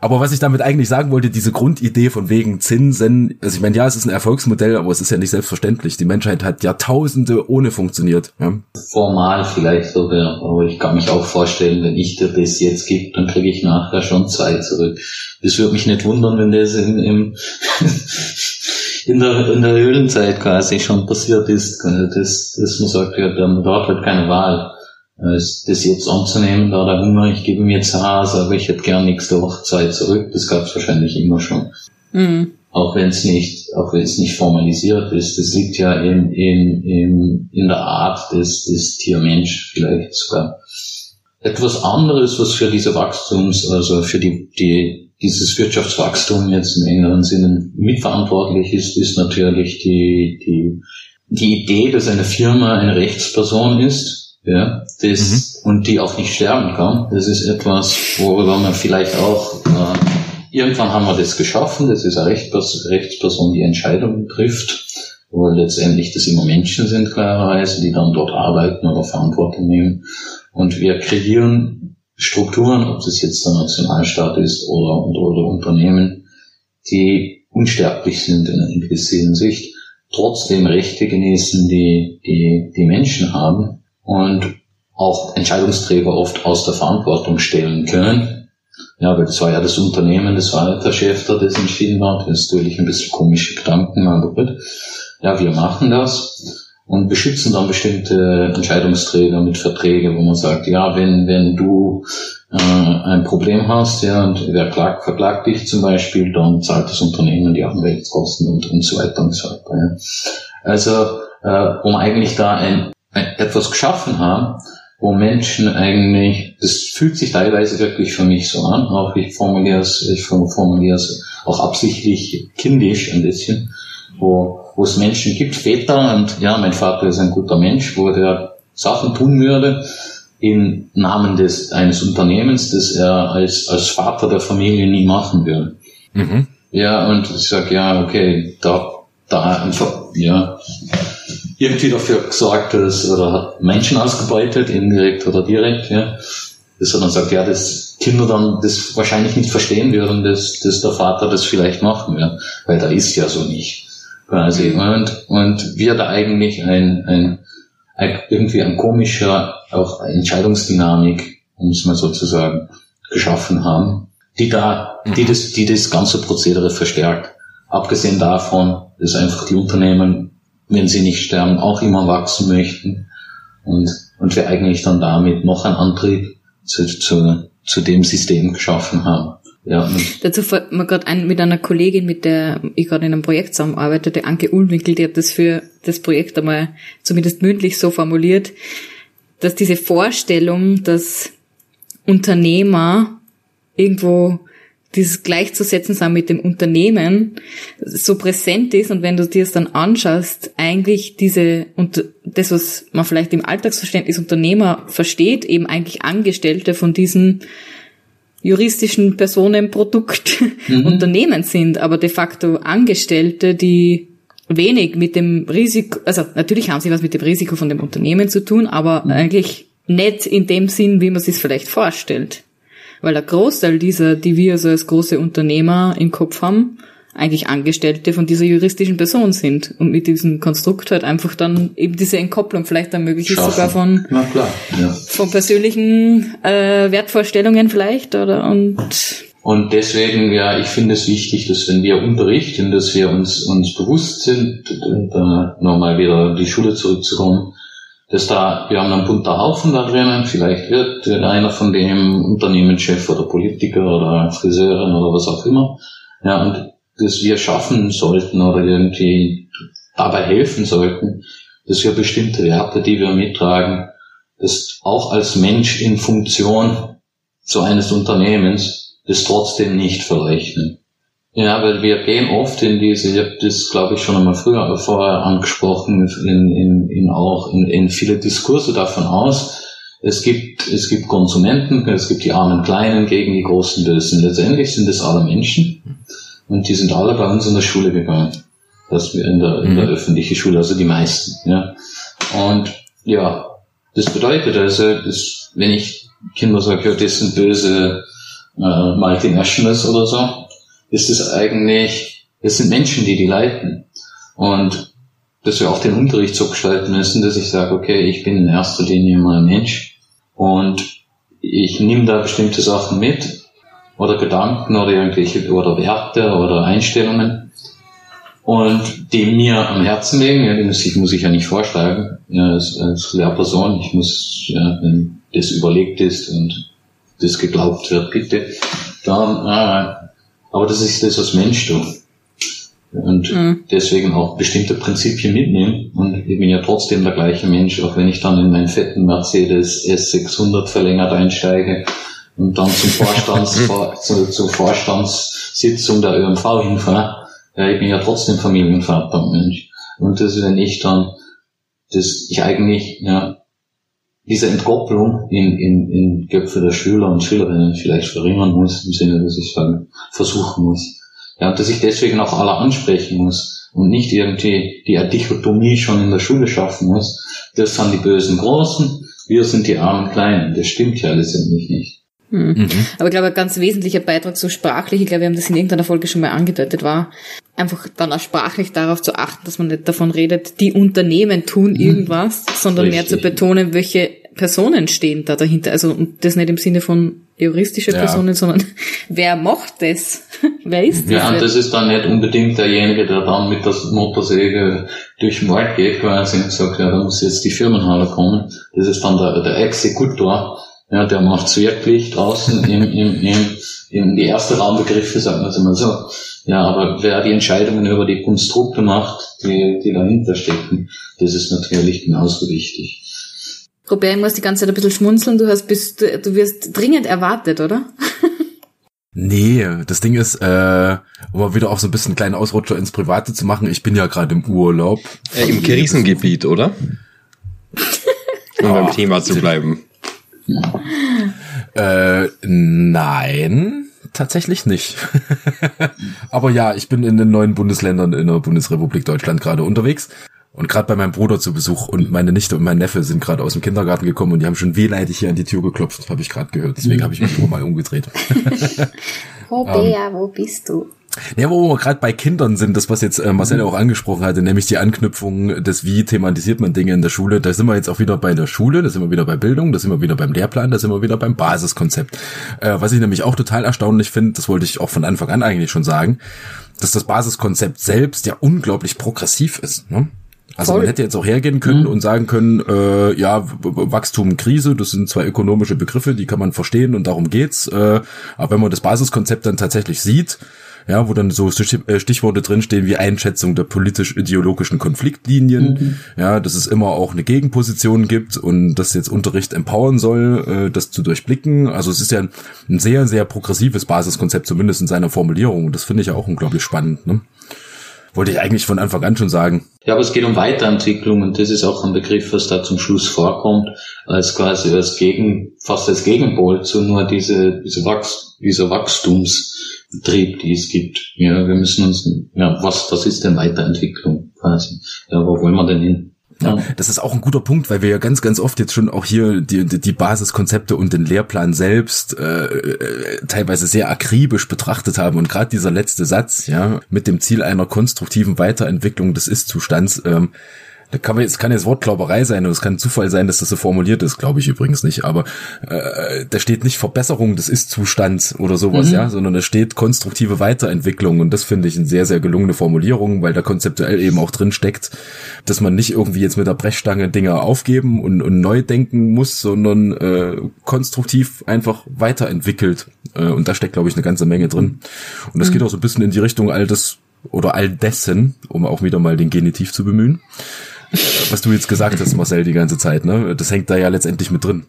Aber was ich damit eigentlich sagen wollte, diese Grundidee von wegen Zinsen, also ich meine, ja, es ist ein Erfolgsmodell, aber es ist ja nicht selbstverständlich. Die Menschheit hat Jahrtausende ohne funktioniert. Ja. Formal vielleicht sogar, aber ich kann mich auch vorstellen, wenn ich dir das jetzt gebe, dann kriege ich nachher schon Zeit zurück. Das würde mich nicht wundern, wenn das in, im (laughs) in der, in der Höhlenzeit quasi schon passiert ist. Das, das man sagt, ja, man hat halt keine Wahl das jetzt anzunehmen, da der Hunger, ich gebe mir jetzt Haas, aber ich hätte gern nächste Woche Zeit zurück, das gab es wahrscheinlich immer schon. Mhm. Auch wenn es nicht, auch wenn es nicht formalisiert ist, das liegt ja in, in, in, in der Art des, des Tiermensch vielleicht sogar. Etwas anderes, was für diese Wachstums, also für die, die, dieses Wirtschaftswachstum jetzt im engeren Sinne mitverantwortlich ist, ist natürlich die, die, die Idee, dass eine Firma eine Rechtsperson ist, ja, das, mhm. und die auch nicht sterben kann. Das ist etwas, worüber man vielleicht auch, äh, irgendwann haben wir das geschaffen, das ist eine Rechtsperson, die Entscheidungen trifft, wo letztendlich das immer Menschen sind, klarerweise, die dann dort arbeiten oder Verantwortung nehmen. Und wir kreieren Strukturen, ob das jetzt der Nationalstaat ist oder, oder, oder Unternehmen, die unsterblich sind in einer gewissen Hinsicht, trotzdem Rechte genießen, die, die, die Menschen haben und auch Entscheidungsträger oft aus der Verantwortung stellen können. Ja, weil das war ja das Unternehmen, das war nicht der Chef, der das entschieden hat. Das ist natürlich ein bisschen komische Gedanken, aber gut. Ja, wir machen das und beschützen dann bestimmte Entscheidungsträger mit Verträgen, wo man sagt, ja, wenn, wenn du äh, ein Problem hast, ja, und wer klagt, verklagt dich zum Beispiel, dann zahlt das Unternehmen die Anwaltskosten und, und so weiter und so weiter. Ja. Also, äh, um eigentlich da ein etwas geschaffen haben, wo Menschen eigentlich, das fühlt sich teilweise wirklich für mich so an, auch ich formuliere es, ich formuliere es auch absichtlich kindisch ein bisschen, wo, wo es Menschen gibt, Väter, und ja, mein Vater ist ein guter Mensch, wo der Sachen tun würde, im Namen des, eines Unternehmens, das er als, als Vater der Familie nie machen würde. Mhm. Ja, und ich sage, ja, okay, da, da einfach, ja, irgendwie dafür gesorgt dass, oder hat Menschen ausgebeutet, indirekt oder direkt, ja. Dass er dann sagt, ja, dass Kinder dann das wahrscheinlich nicht verstehen würden, dass, dass der Vater das vielleicht machen wird, weil da ist ja so nicht. Quasi. Und, und wir da eigentlich ein, ein, ein irgendwie ein komischer, auch Entscheidungsdynamik, um es mal so zu sagen, geschaffen haben, die da, die mhm. das, die das ganze Prozedere verstärkt. Abgesehen davon, dass einfach die Unternehmen wenn sie nicht sterben, auch immer wachsen möchten. Und, und wir eigentlich dann damit noch einen Antrieb zu, zu, zu dem System geschaffen haben. Ja. Dazu fällt mir gerade ein, mit einer Kollegin, mit der ich gerade in einem Projekt zusammenarbeite, der Anke Ulwinkel, die hat das für das Projekt einmal zumindest mündlich so formuliert, dass diese Vorstellung, dass Unternehmer irgendwo dieses gleichzusetzen sein mit dem Unternehmen so präsent ist und wenn du dir es dann anschaust, eigentlich diese und das, was man vielleicht im Alltagsverständnis Unternehmer versteht, eben eigentlich Angestellte von diesen juristischen Personenprodukt mhm. (laughs) Unternehmen sind, aber de facto Angestellte, die wenig mit dem Risiko, also natürlich haben sie was mit dem Risiko von dem Unternehmen zu tun, aber mhm. eigentlich nicht in dem Sinn, wie man sich es vielleicht vorstellt. Weil der Großteil dieser, die wir so als große Unternehmer im Kopf haben, eigentlich Angestellte von dieser juristischen Person sind. Und mit diesem Konstrukt halt einfach dann eben diese Entkopplung vielleicht dann möglich ist, sogar von, ja. von persönlichen äh, Wertvorstellungen vielleicht oder? Und Und deswegen, ja, ich finde es wichtig, dass wenn wir unterrichten, dass wir uns, uns bewusst sind, da nochmal wieder in die Schule zurückzukommen, dass da, wir haben einen bunter Haufen da drinnen, vielleicht wird einer von dem Unternehmenschef oder Politiker oder Friseurin oder was auch immer, ja, und dass wir schaffen sollten oder irgendwie dabei helfen sollten, dass wir bestimmte Werte, die wir mittragen, das auch als Mensch in Funktion so eines Unternehmens, das trotzdem nicht verrechnen. Ja, weil wir gehen oft in diese, ich habe das glaube ich schon einmal früher vorher angesprochen, in, in, in auch in, in viele Diskurse davon aus, es gibt, es gibt Konsumenten, es gibt die armen Kleinen gegen die großen Bösen. Letztendlich sind es alle Menschen und die sind alle bei uns in der Schule gegangen. Das wir in der, in der öffentlichen Schule, also die meisten. Ja. Und ja, das bedeutet also, dass, wenn ich Kinder sage, ja, das sind böse äh, Multinationals oder so, ist es eigentlich, es sind Menschen, die die leiten. Und dass wir auch den Unterricht so gestalten müssen, dass ich sage, okay, ich bin in erster Linie mal Mensch und ich nehme da bestimmte Sachen mit oder Gedanken oder irgendwelche oder Werte oder Einstellungen und die mir am Herzen liegen, ja, die muss ich, muss ich ja nicht vorschlagen, ja, als, als Lehrperson, ich muss, ja, wenn das überlegt ist und das geglaubt wird, bitte, dann, äh, aber das ist das, was Mensch tut. Und Mhm. deswegen auch bestimmte Prinzipien mitnehmen. Und ich bin ja trotzdem der gleiche Mensch, auch wenn ich dann in meinen fetten Mercedes S600 verlängert einsteige und dann zum Vorstands, (laughs) vor, zu, zur Vorstandssitzung der ÖMV hinfahre. Ja, ich bin ja trotzdem Familienvater und Mensch. Und das, wenn ich dann, das ich eigentlich, ja, diese Entkopplung in, in, in Köpfe der Schüler und Schülerinnen vielleicht verringern muss, im Sinne, dass ich sagen, versuchen muss. Ja, und dass ich deswegen auch alle ansprechen muss und nicht irgendwie die Dichotomie schon in der Schule schaffen muss. Das sind die bösen Großen, wir sind die armen Kleinen. Das stimmt ja letztendlich nicht. Aber ich glaube, ein ganz wesentlicher Beitrag zu sprachlich, ich glaube, wir haben das in irgendeiner Folge schon mal angedeutet, war einfach dann auch sprachlich darauf zu achten, dass man nicht davon redet, die Unternehmen tun irgendwas, sondern mehr zu Richtig. betonen, welche Personen stehen da dahinter. Also und das nicht im Sinne von juristische Ja. Personen, sondern (laughs) wer macht das? (laughs) wer ist das? Ja, und das ist dann nicht unbedingt derjenige, der dann mit der Motorsäge durch den Wald geht quasi und sagt, ja, da muss jetzt die Firmenhalle kommen. Das ist dann der, der Exekutor, ja, der macht's wirklich draußen im, im, im, in die erste Raumbegriffe, sagen wir es mal so. Ja, aber wer die Entscheidungen über die Konstrukte macht, die, die dahinter stecken, das ist natürlich genauso wichtig. Robert, ich muss die ganze Zeit ein bisschen schmunzeln, du hast bist, du wirst dringend erwartet, oder? (laughs) Nee, das Ding ist, äh, um mal wieder auch so ein bisschen einen kleinen Ausrutscher ins Private zu machen, ich bin ja gerade im Urlaub. Äh, Im Krisengebiet, oder? Um beim Thema zu bleiben. Äh, nein, tatsächlich nicht. (laughs) Aber ja, ich bin in den neuen Bundesländern in der Bundesrepublik Deutschland gerade unterwegs. Und gerade bei meinem Bruder zu Besuch und meine Nichte und mein Neffe sind gerade aus dem Kindergarten gekommen und die haben schon wehleidig hier an die Tür geklopft, habe ich gerade gehört. Deswegen habe ich mich nur mal umgedreht. (laughs) Robert, wo bist du? Ja, wo wir gerade bei Kindern sind, das was jetzt äh, Marcel auch angesprochen hatte, nämlich die Anknüpfung des wie thematisiert man Dinge in der Schule. Da sind wir jetzt auch wieder bei der Schule, da sind wir wieder bei Bildung, da sind wir wieder beim Lehrplan, da sind wir wieder beim Basiskonzept. Äh, was ich nämlich auch total erstaunlich finde, das wollte ich auch von Anfang an eigentlich schon sagen, dass das Basiskonzept selbst ja unglaublich progressiv ist. Ne? Also Voll. man hätte jetzt auch hergehen können und sagen können, äh, ja, Wachstum, Krise, das sind zwei ökonomische Begriffe, die kann man verstehen und darum geht's. Äh, aber wenn man das Basiskonzept dann tatsächlich sieht, ja, wo dann so äh, Stichworte drinstehen wie Einschätzung der politisch-ideologischen Konfliktlinien, ja, dass es immer auch eine Gegenposition gibt und dass jetzt Unterricht empowern soll, äh, das zu durchblicken. Also es ist ja ein, ein sehr, sehr progressives Basiskonzept, zumindest in seiner Formulierung. Und das finde ich ja auch unglaublich spannend. Ne? Wollte ich eigentlich von Anfang an schon sagen. Ja, aber es geht um Weiterentwicklung und das ist auch ein Begriff, was da zum Schluss vorkommt, als quasi als Gegen, fast als Gegenpol zu nur diese, diese Wachs, dieser Wachstumstrieb, die es gibt. Ja, wir müssen uns, ja, was, was ist denn Weiterentwicklung quasi? Ja, wo wollen wir denn hin? Ja, das ist auch ein guter Punkt, weil wir ja ganz, ganz oft jetzt schon auch hier die, die, Basiskonzepte und den Lehrplan selbst äh, äh, teilweise sehr akribisch betrachtet haben. Und gerade dieser letzte Satz, ja, mit dem Ziel einer konstruktiven Weiterentwicklung des Ist-Zustands, ähm, da kann man jetzt kann jetzt Wortglauberei sein und es kann Zufall sein, dass das so formuliert ist, glaube ich übrigens nicht. Aber äh, da steht nicht Verbesserung des Ist-Zustands oder sowas, mhm. ja, sondern da steht konstruktive Weiterentwicklung und das finde ich eine sehr sehr gelungene Formulierung, weil da konzeptuell eben auch drin steckt, dass man nicht irgendwie jetzt mit der Brechstange Dinge aufgeben und, und neu denken muss, sondern äh, konstruktiv einfach weiterentwickelt. Äh, und da steckt glaube ich eine ganze Menge drin. Und das mhm. geht auch so ein bisschen in die Richtung all das oder all dessen, um auch wieder mal den Genitiv zu bemühen was du jetzt gesagt hast, Marcel, die ganze Zeit, ne? Das hängt da ja letztendlich mit drin.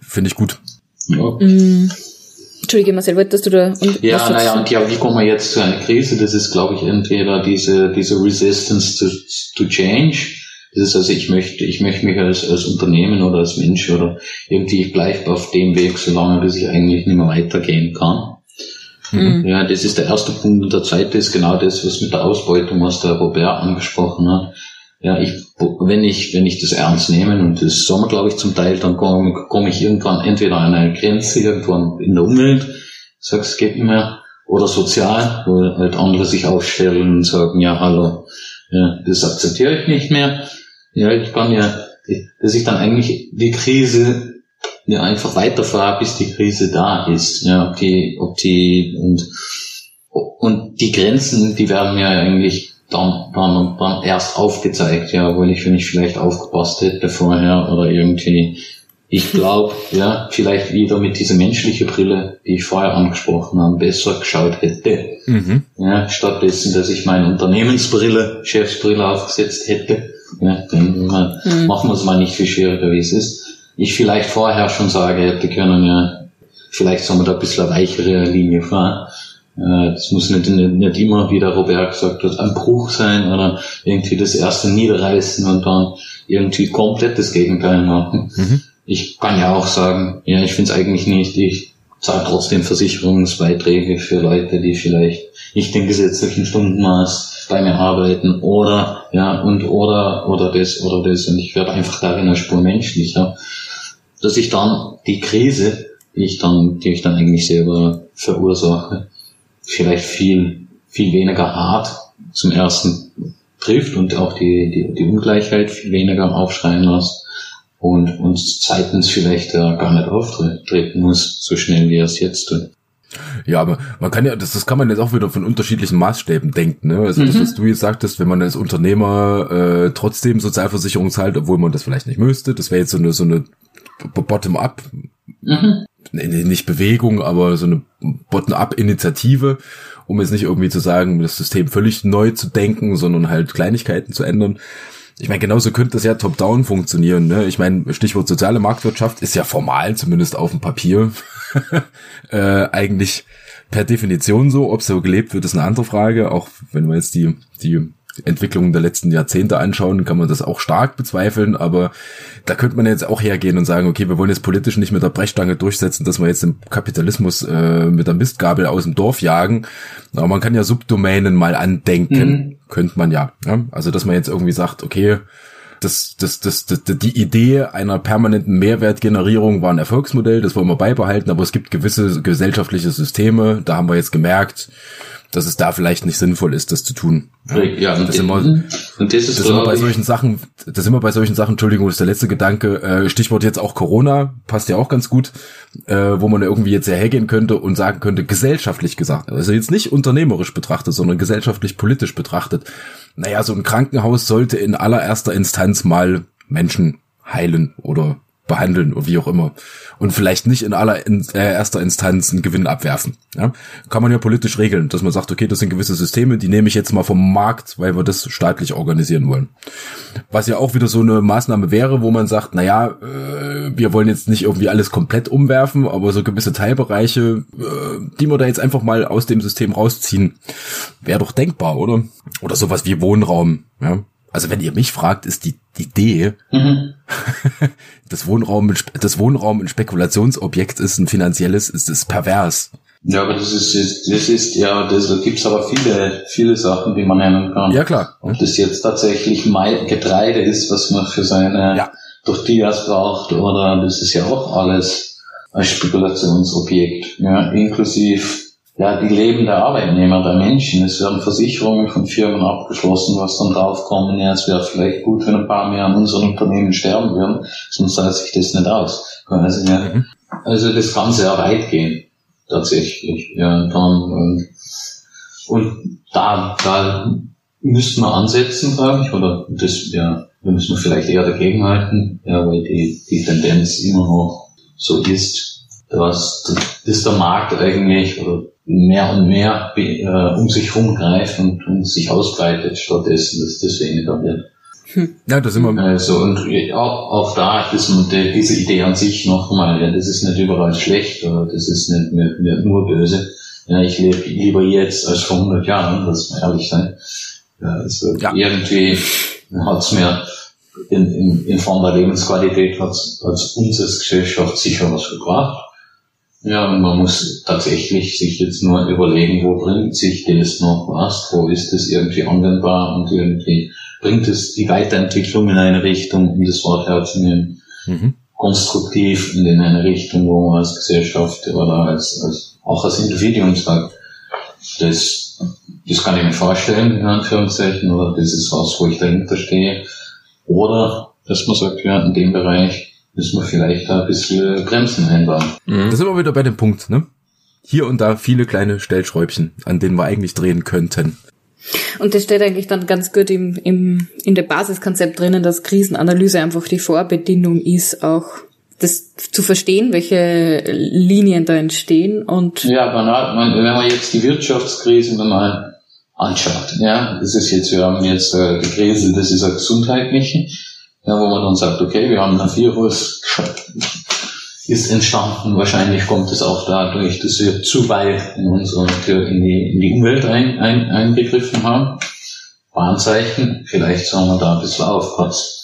Finde ich gut. Ja. Mm. Entschuldige, Marcel, wolltest du da? Und ja, naja, und ja, wie kommen wir jetzt zu einer Krise? Das ist, glaube ich, entweder diese, diese Resistance to, to Change. Das ist also, ich möchte, ich möchte mich als, als Unternehmen oder als Mensch oder irgendwie, ich bleibe auf dem Weg, solange bis ich eigentlich nicht mehr weitergehen kann. Mhm. Ja, das ist der erste Punkt. Und der zweite ist genau das, was mit der Ausbeutung, was der Robert angesprochen hat ja, ich, wenn ich, wenn ich das ernst nehme, und das sagen wir, glaube ich, zum Teil, dann komme komm ich irgendwann entweder an eine Grenze irgendwann in der Umwelt, sag, es geht nicht mehr, oder sozial, wo halt andere sich aufstellen und sagen, ja, hallo, ja, das akzeptiere ich nicht mehr. Ja, ich kann ja, dass ich dann eigentlich die Krise ja einfach weiterfahre, bis die Krise da ist. Ja, ob die, ob die, und, und die Grenzen, die werden ja eigentlich dann, dann, dann erst aufgezeigt, ja, weil ich, wenn ich vielleicht aufgepasst hätte vorher oder irgendwie, ich glaube, (laughs) ja, vielleicht wieder mit dieser menschlichen Brille, die ich vorher angesprochen habe, besser geschaut hätte. Mhm. Ja, stattdessen, dass ich meine Unternehmensbrille, Chefsbrille aufgesetzt hätte. Ja, dann mal, mhm. machen wir es mal nicht viel schwieriger, wie es ist. Ich vielleicht vorher schon sage hätte können, ja, vielleicht sollen wir da ein bisschen eine weichere Linie fahren. Äh, das muss nicht, nicht immer, wie der Robert gesagt hat, ein Bruch sein oder irgendwie das erste niederreißen und dann irgendwie komplett das Gegenteil machen. Mhm. Ich kann ja auch sagen, ja, ich finde es eigentlich nicht, ich zahle trotzdem Versicherungsbeiträge für Leute, die vielleicht nicht den gesetzlichen Stundenmaß bei mir arbeiten oder ja und oder oder das oder das und ich werde einfach darin eine Spur menschlicher, dass ich dann die Krise, die ich dann, die ich dann eigentlich selber verursache, vielleicht viel, viel weniger hart zum ersten trifft und auch die, die, die Ungleichheit viel weniger aufschreien lässt und uns zweitens vielleicht äh, gar nicht auftreten muss, so schnell wie er es jetzt tut. Ja, aber man kann ja, das, das kann man jetzt auch wieder von unterschiedlichen Maßstäben denken. Ne? Also mhm. das, was du jetzt sagtest, wenn man als Unternehmer äh, trotzdem Sozialversicherung zahlt, obwohl man das vielleicht nicht müsste, das wäre jetzt so eine so eine Bottom-up mhm. Nicht Bewegung, aber so eine Bottom-up-Initiative, um jetzt nicht irgendwie zu sagen, das System völlig neu zu denken, sondern halt Kleinigkeiten zu ändern. Ich meine, genauso könnte das ja top-down funktionieren. Ne? Ich meine, Stichwort soziale Marktwirtschaft ist ja formal, zumindest auf dem Papier, (laughs) äh, eigentlich per Definition so. Ob so gelebt wird, ist eine andere Frage. Auch wenn wir jetzt die, die Entwicklungen der letzten Jahrzehnte anschauen, kann man das auch stark bezweifeln, aber da könnte man jetzt auch hergehen und sagen, okay, wir wollen jetzt politisch nicht mit der Brechstange durchsetzen, dass wir jetzt den Kapitalismus äh, mit der Mistgabel aus dem Dorf jagen, aber man kann ja Subdomänen mal andenken, mhm. könnte man ja, ja. Also, dass man jetzt irgendwie sagt, okay, das, das, das, das, die Idee einer permanenten Mehrwertgenerierung war ein Erfolgsmodell, das wollen wir beibehalten, aber es gibt gewisse gesellschaftliche Systeme, da haben wir jetzt gemerkt, dass es da vielleicht nicht sinnvoll ist, das zu tun. Ja, ja und, das immer, und das ist das immer bei solchen Sachen, das immer bei solchen Sachen, Entschuldigung, das ist der letzte Gedanke, äh, Stichwort jetzt auch Corona, passt ja auch ganz gut, äh, wo man irgendwie jetzt hergehen könnte und sagen könnte, gesellschaftlich gesagt, also jetzt nicht unternehmerisch betrachtet, sondern gesellschaftlich politisch betrachtet. Naja, so ein Krankenhaus sollte in allererster Instanz mal Menschen heilen oder behandeln oder wie auch immer. Und vielleicht nicht in aller in, äh, erster Instanz einen Gewinn abwerfen. Ja? Kann man ja politisch regeln, dass man sagt, okay, das sind gewisse Systeme, die nehme ich jetzt mal vom Markt, weil wir das staatlich organisieren wollen. Was ja auch wieder so eine Maßnahme wäre, wo man sagt, naja, äh, wir wollen jetzt nicht irgendwie alles komplett umwerfen, aber so gewisse Teilbereiche, äh, die wir da jetzt einfach mal aus dem System rausziehen, wäre doch denkbar, oder? Oder sowas wie Wohnraum, ja also wenn ihr mich fragt, ist die, die Idee, mhm. (laughs) das Wohnraum, das Wohnraum ein Spekulationsobjekt ist, ein finanzielles, ist es pervers. Ja, aber das ist, das ist, ja, das, da gibt's aber viele, viele Sachen, die man nennen kann. Ja, klar. Ob das jetzt tatsächlich Mai Getreide ist, was man für seine Ja. Tortillas braucht, oder das ist ja auch alles ein Spekulationsobjekt, ja, inklusive ja, die Leben der Arbeitnehmer, der Menschen. Es werden Versicherungen von Firmen abgeschlossen, was dann draufkommen, ja, es wäre vielleicht gut, wenn ein paar mehr an unseren Unternehmen sterben würden, sonst zahlt sich das nicht aus. Also, ja, also das kann sehr weit gehen, tatsächlich. Ja, dann, äh, und da, da müssten wir ansetzen, glaube ich, oder das, ja, da müssen wir vielleicht eher dagegenhalten, ja, weil die, die Tendenz immer noch so ist, dass, dass der Markt eigentlich oder mehr und mehr äh, um sich rumgreift und, und sich ausbreitet, stattdessen, dass das weniger wird. Ja, da sind wir. Also und auch, auch da ist man die, diese Idee an sich nochmal, ja, das ist nicht überall schlecht oder das ist nicht, nicht, nicht nur böse. Ja, ich lebe lieber jetzt als vor 100 Jahren, das muss man ehrlich sein. Ja, also Ja. irgendwie hat's mir in, in, in Form der Lebensqualität hat's, hat's uns als Gesellschaft sicher was gebracht. Ja, und man muss tatsächlich sich jetzt nur überlegen, wo bringt sich das noch was, wo ist das irgendwie anwendbar und irgendwie bringt es die Weiterentwicklung in eine Richtung, um das Wort herzunehmen, Mhm. konstruktiv und in eine Richtung, wo man als Gesellschaft oder als, als auch als Individuum sagt, das, das kann ich mir vorstellen, in Anführungszeichen, oder das ist was, wo ich dahinter stehe. Oder, dass man sagt, ja, in dem Bereich müssen wir vielleicht da ein bisschen Bremsen einbauen. Da sind wir wieder bei dem Punkt, ne? Hier und da viele kleine Stellschräubchen, an denen wir eigentlich drehen könnten. Und das steht eigentlich dann ganz gut im, im, in der Basiskonzept drinnen, dass Krisenanalyse einfach die Vorbedingung ist, auch das zu verstehen, welche Linien da entstehen und Ja, banal, man, wenn man jetzt die Wirtschaftskrise mal anschaut, ja, das ist jetzt, wir haben jetzt äh, die Krise, das ist eine gesundheitliche, ja, wo man dann sagt, okay, wir haben ein Virus (laughs) ist entstanden, wahrscheinlich kommt es auch dadurch, dass wir zu weit in unsere, in die, in die Umwelt ein, ein, eingegriffen haben. Warnzeichen, vielleicht sollen wir da ein bisschen aufpassen.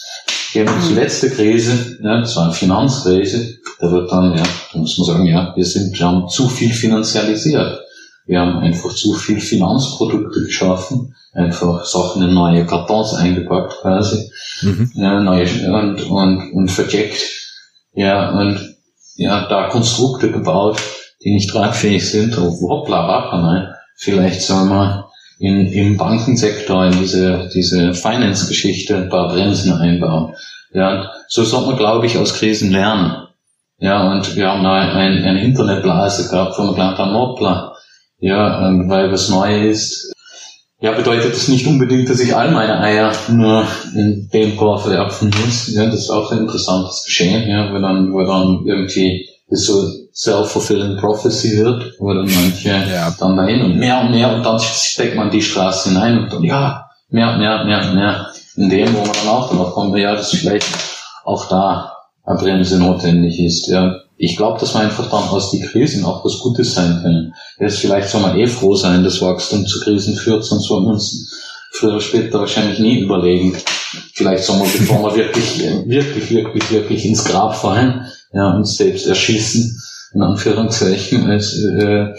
Eben die letzte Krise, ja, das war eine Finanzkrise, da wird dann, ja, da muss man sagen, ja, wir sind, wir haben zu viel finanzialisiert. Wir haben einfach zu viel Finanzprodukte geschaffen, einfach Sachen in neue Kartons eingepackt quasi, Mhm. ja, neue, und, und, und vercheckt, ja, und, ja, da Konstrukte gebaut, die nicht tragfähig sind, oh, hoppla, warte mal, vielleicht soll man in, im Bankensektor in diese, diese Finance-Geschichte ein paar Bremsen einbauen. Ja, und so sollte man, glaube ich, aus Krisen lernen. Ja, und wir haben da ein, eine Internetblase gehabt, wo wir gelernt haben, hoppla, ja, ähm, weil was neu ist, ja, bedeutet das nicht unbedingt, dass ich all meine Eier nur in dem Korb werfen muss. Ja, das ist auch ein interessantes Geschehen, ja, wo dann, wo dann irgendwie das so self-fulfilling prophecy wird, wo dann manche Ja. dann dahin und mehr und mehr und dann steckt man die Straße hinein und dann, ja, mehr und mehr und mehr und mehr. In dem, wo man dann auch drauf kommt, ja, dass vielleicht auch da eine Bremse notwendig ist, ja. Ich glaube, dass wir einfach dann aus die Krisen auch was Gutes sein können. Jetzt vielleicht soll man eh froh sein, dass Wachstum zu Krisen führt, sonst wollen wir uns früher oder später wahrscheinlich nie überlegen. Vielleicht soll man, bevor wir wirklich, wirklich, wirklich, wirklich ins Grab fallen, ja, uns selbst erschießen, in Anführungszeichen, als, äh,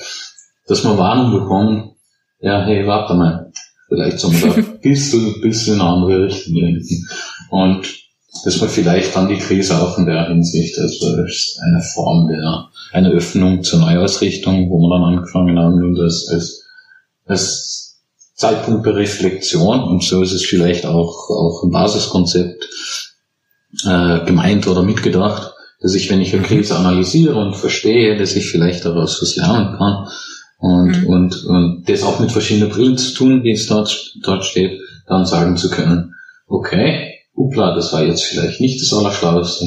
dass wir Warnung bekommen, ja, hey, warte mal, vielleicht soll man da (laughs) ein bisschen, ein bisschen in eine andere Richtung lenken. Und dass man vielleicht dann die Krise auch in der Hinsicht, also als eine Form der, eine Öffnung zur Neuausrichtung, wo wir dann angefangen haben, und das als, als Zeitpunkt der Reflexion, und so ist es vielleicht auch, auch ein Basiskonzept, äh, gemeint oder mitgedacht, dass ich, wenn ich eine Krise analysiere und verstehe, dass ich vielleicht daraus was lernen kann. Und, und, und das auch mit verschiedenen Brillen zu tun, wie es dort, dort steht, dann sagen zu können, okay, upla, das war jetzt vielleicht nicht das Allerschlauste.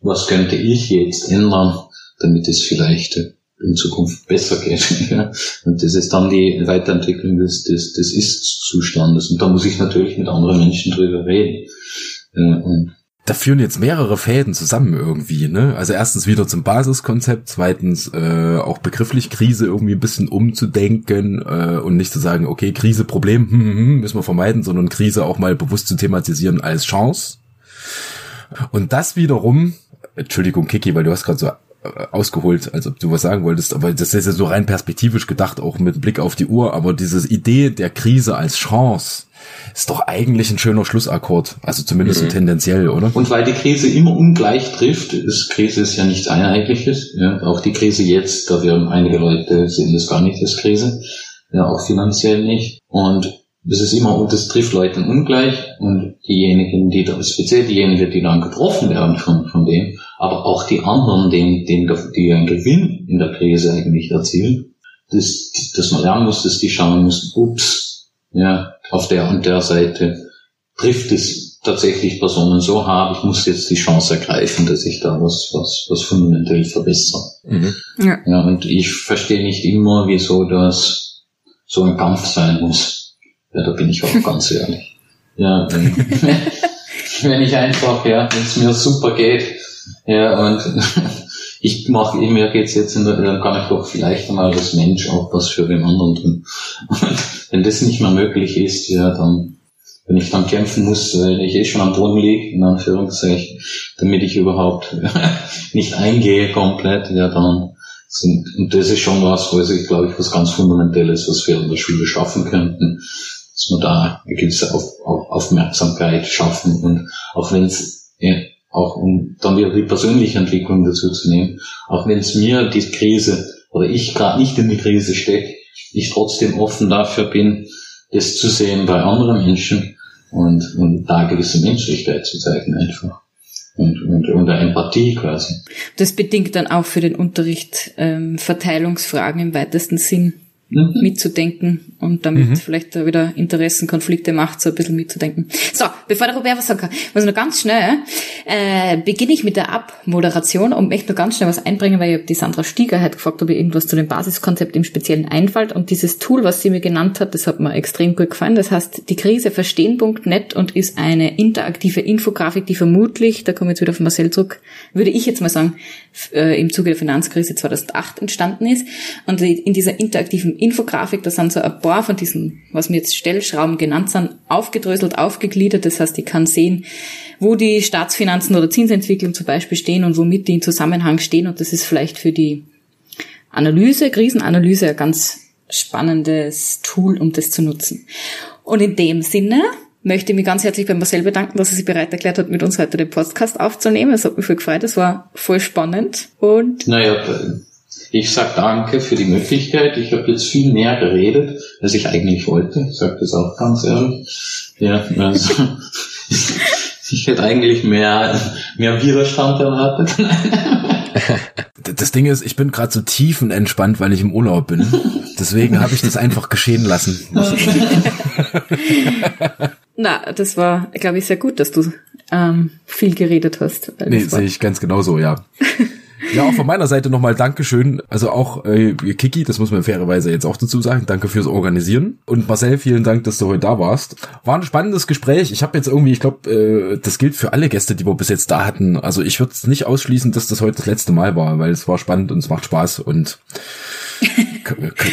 Was könnte ich jetzt ändern, damit es vielleicht in Zukunft besser geht? (laughs) Und das ist dann die Weiterentwicklung des, des, des Ist-Zustandes. Und da muss ich natürlich mit anderen Menschen drüber reden. Und Da führen jetzt mehrere Fäden zusammen irgendwie, ne? Also erstens wieder zum Basiskonzept, zweitens äh, auch begrifflich Krise irgendwie ein bisschen umzudenken äh, und nicht zu sagen, okay, Krise, Problem, hm, hm, hm, müssen wir vermeiden, sondern Krise auch mal bewusst zu thematisieren als Chance. Und das wiederum, Entschuldigung, Kiki, weil du hast gerade so ausgeholt, als ob du was sagen wolltest, aber das ist ja so rein perspektivisch gedacht, auch mit Blick auf die Uhr, aber diese Idee der Krise als Chance ist doch eigentlich ein schöner Schlussakkord, also zumindest mhm. tendenziell, oder? Und weil die Krise immer ungleich trifft, ist Krise ist ja nichts Einheitliches, ja, auch die Krise jetzt, da werden einige Leute sehen das gar nicht als Krise, ja, auch finanziell nicht. Und das ist immer, und das trifft Leute ungleich. Und diejenigen, die da, speziell diejenigen, die dann getroffen werden von, von dem, aber auch die anderen, die, die, die einen Gewinn in der Krise eigentlich erzielen, dass, dass man lernen muss, dass die schauen müssen, ups, ja, auf der und der Seite trifft es tatsächlich Personen so hart, ich muss jetzt die Chance ergreifen, dass ich da was, was, was fundamental verbessere. Mhm. Ja. ja, und ich verstehe nicht immer, wieso das so ein Kampf sein muss. Ja, da bin ich auch (laughs) ganz ehrlich. Ja, wenn, (laughs) wenn ich einfach, ja, wenn es mir super geht, ja, und (laughs) ich mache, mir geht's jetzt in der, dann kann ich doch vielleicht einmal als Mensch auch was für den anderen tun. Und wenn das nicht mehr möglich ist, ja, dann, wenn ich dann kämpfen muss, weil ich eh schon am Boden liege, in Anführungszeichen, damit ich überhaupt (laughs) nicht eingehe komplett, ja, dann sind, und das ist schon was, wo ich glaube ich, was ganz Fundamentelles, was wir in der Schule schaffen könnten, dass wir da eine gewisse Auf, Auf, Aufmerksamkeit schaffen und auch wenn es ja, auch um dann wieder die persönliche Entwicklung dazu zu nehmen, auch wenn es mir die Krise oder ich gerade nicht in die Krise stecke, ich trotzdem offen dafür bin, das zu sehen bei anderen Menschen und, und da gewisse Menschlichkeit zu zeigen einfach. Und, und, und der Empathie quasi. Das bedingt dann auch für den Unterricht ähm, Verteilungsfragen im weitesten Sinn mhm. mitzudenken und damit mhm. vielleicht da wieder Interessenkonflikte macht, so ein bisschen mitzudenken. So, bevor der Robert was sagen kann, muss ich noch ganz schnell, äh, beginne ich mit der Abmoderation und möchte noch ganz schnell was einbringen, weil ich habe die Sandra Stieger halt gefragt, ob ihr irgendwas zu dem Basiskonzept im Speziellen einfällt und dieses Tool, was sie mir genannt hat, das hat mir extrem gut gefallen. Das heißt, die Krise verstehen.net und ist eine interaktive Infografik, die vermutlich, da komme ich jetzt wieder auf Marcel zurück, würde ich jetzt mal sagen, äh, im Zuge der Finanzkrise 2008 entstanden ist. Und in dieser interaktiven Infografik, da sind so ein paar von diesen, was mir jetzt Stellschrauben genannt sind, aufgedröselt, aufgegliedert. Das heißt, ich kann sehen, wo die Staatsfinanzen oder Zinsentwicklung zum Beispiel stehen und womit die in Zusammenhang stehen. Und das ist vielleicht für die Analyse, Krisenanalyse ein ganz spannendes Tool, um das zu nutzen. Und in dem Sinne möchte mich ganz herzlich bei Marcel bedanken, dass er sich bereit erklärt hat, mit uns heute den Podcast aufzunehmen. Es hat mich voll gefreut, es war voll spannend. Und naja, ich sag danke für die Möglichkeit. Ich habe jetzt viel mehr geredet, als ich eigentlich wollte. Ich sage das auch ganz ehrlich. Ja, also (laughs) ich hätte eigentlich mehr, mehr Widerstand erwartet. (laughs) das Ding ist, ich bin gerade so tiefenentspannt, weil ich im Urlaub bin. Deswegen habe ich das einfach geschehen lassen. (laughs) Na, das war, glaube ich, sehr gut, dass du ähm, viel geredet hast. Nee, sehe ich ganz genauso, ja. Ja, auch von meiner Seite nochmal Dankeschön. Also auch äh, Kiki, das muss man fairerweise jetzt auch dazu sagen. Danke fürs Organisieren. Und Marcel, vielen Dank, dass du heute da warst. War ein spannendes Gespräch. Ich habe jetzt irgendwie, ich glaube, äh, das gilt für alle Gäste, die wir bis jetzt da hatten. Also ich würde es nicht ausschließen, dass das heute das letzte Mal war, weil es war spannend und es macht Spaß und (laughs)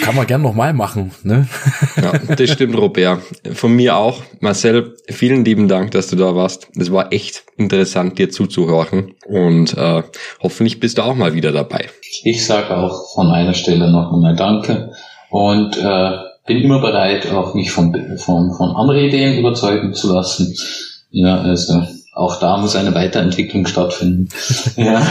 kann man gern nochmal machen, ne? Ja, das stimmt, Robert. Von mir auch. Marcel, vielen lieben Dank, dass du da warst. Es war echt interessant, dir zuzuhören. Und äh, hoffentlich bist du auch mal wieder dabei. Ich sage auch von einer Stelle noch einmal Danke. Und äh, bin immer bereit, auch mich von, von, von anderen Ideen überzeugen zu lassen. Ja, also auch da muss eine Weiterentwicklung stattfinden. (laughs) ja,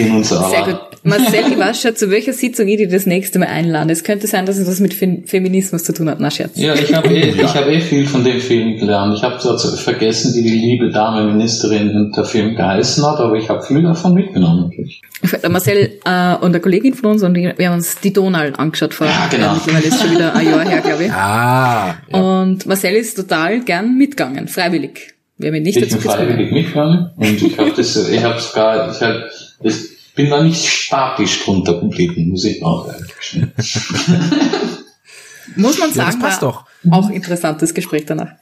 in unserer Sehr gut. Marcel, ich weiß schon, zu welcher Sitzung ich dir das nächste Mal einlade. Es könnte sein, dass es was mit Feminismus zu tun hat. Na, Scherz. Ja, ich habe eh, (laughs) ja. ich hab eh viel von dem Film gelernt. Ich habe zwar vergessen, wie die liebe Dame Ministerin der Film geheißen hat, aber ich habe viel davon mitgenommen. Marcel äh, und der Kollegin von uns und wir haben uns die Donald angeschaut vor. Ja, genau. Mittlerweile ist schon wieder ein Jahr her, glaube ich. (laughs) Ah. Ja. Und Marcel ist total gern mitgegangen, freiwillig. Wir haben ihn nicht ich dazu bin freiwillig mitgegangen und ich habe das, ich habe sogar, ich habe, ich bin da nicht statisch drunter geblieben, muss ich auch sagen. (laughs) muss man sagen, ja, das passt doch. auch interessantes Gespräch danach.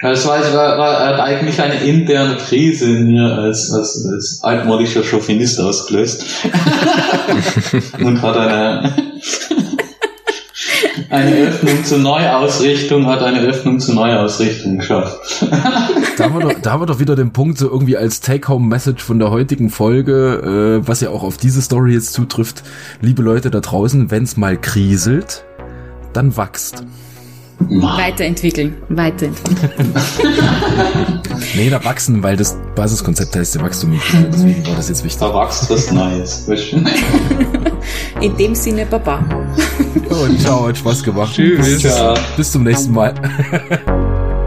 Es war, war, war eigentlich eine interne Krise in mir als, als, als altmodischer Chauvinist ausgelöst. (laughs) und hat eine, Eine Öffnung zur Neuausrichtung hat eine Öffnung zur Neuausrichtung geschafft. Da haben, wir doch, da haben wir doch wieder den Punkt, so irgendwie als Take-Home-Message von der heutigen Folge, äh, was ja auch auf diese Story jetzt zutrifft. Liebe Leute da draußen, wenn's mal kriselt, dann wachst. Weiterentwickeln. Weiterentwickeln. (laughs) Nee, da wachsen, weil das Basiskonzept heißt ja Wachstum. Deswegen war das jetzt wichtig. Da wächst was Neues. (laughs) In dem Sinne, Baba. (laughs) Und ciao, hat Spaß gemacht. Tschüss. Ciao. Bis zum nächsten Mal. (laughs)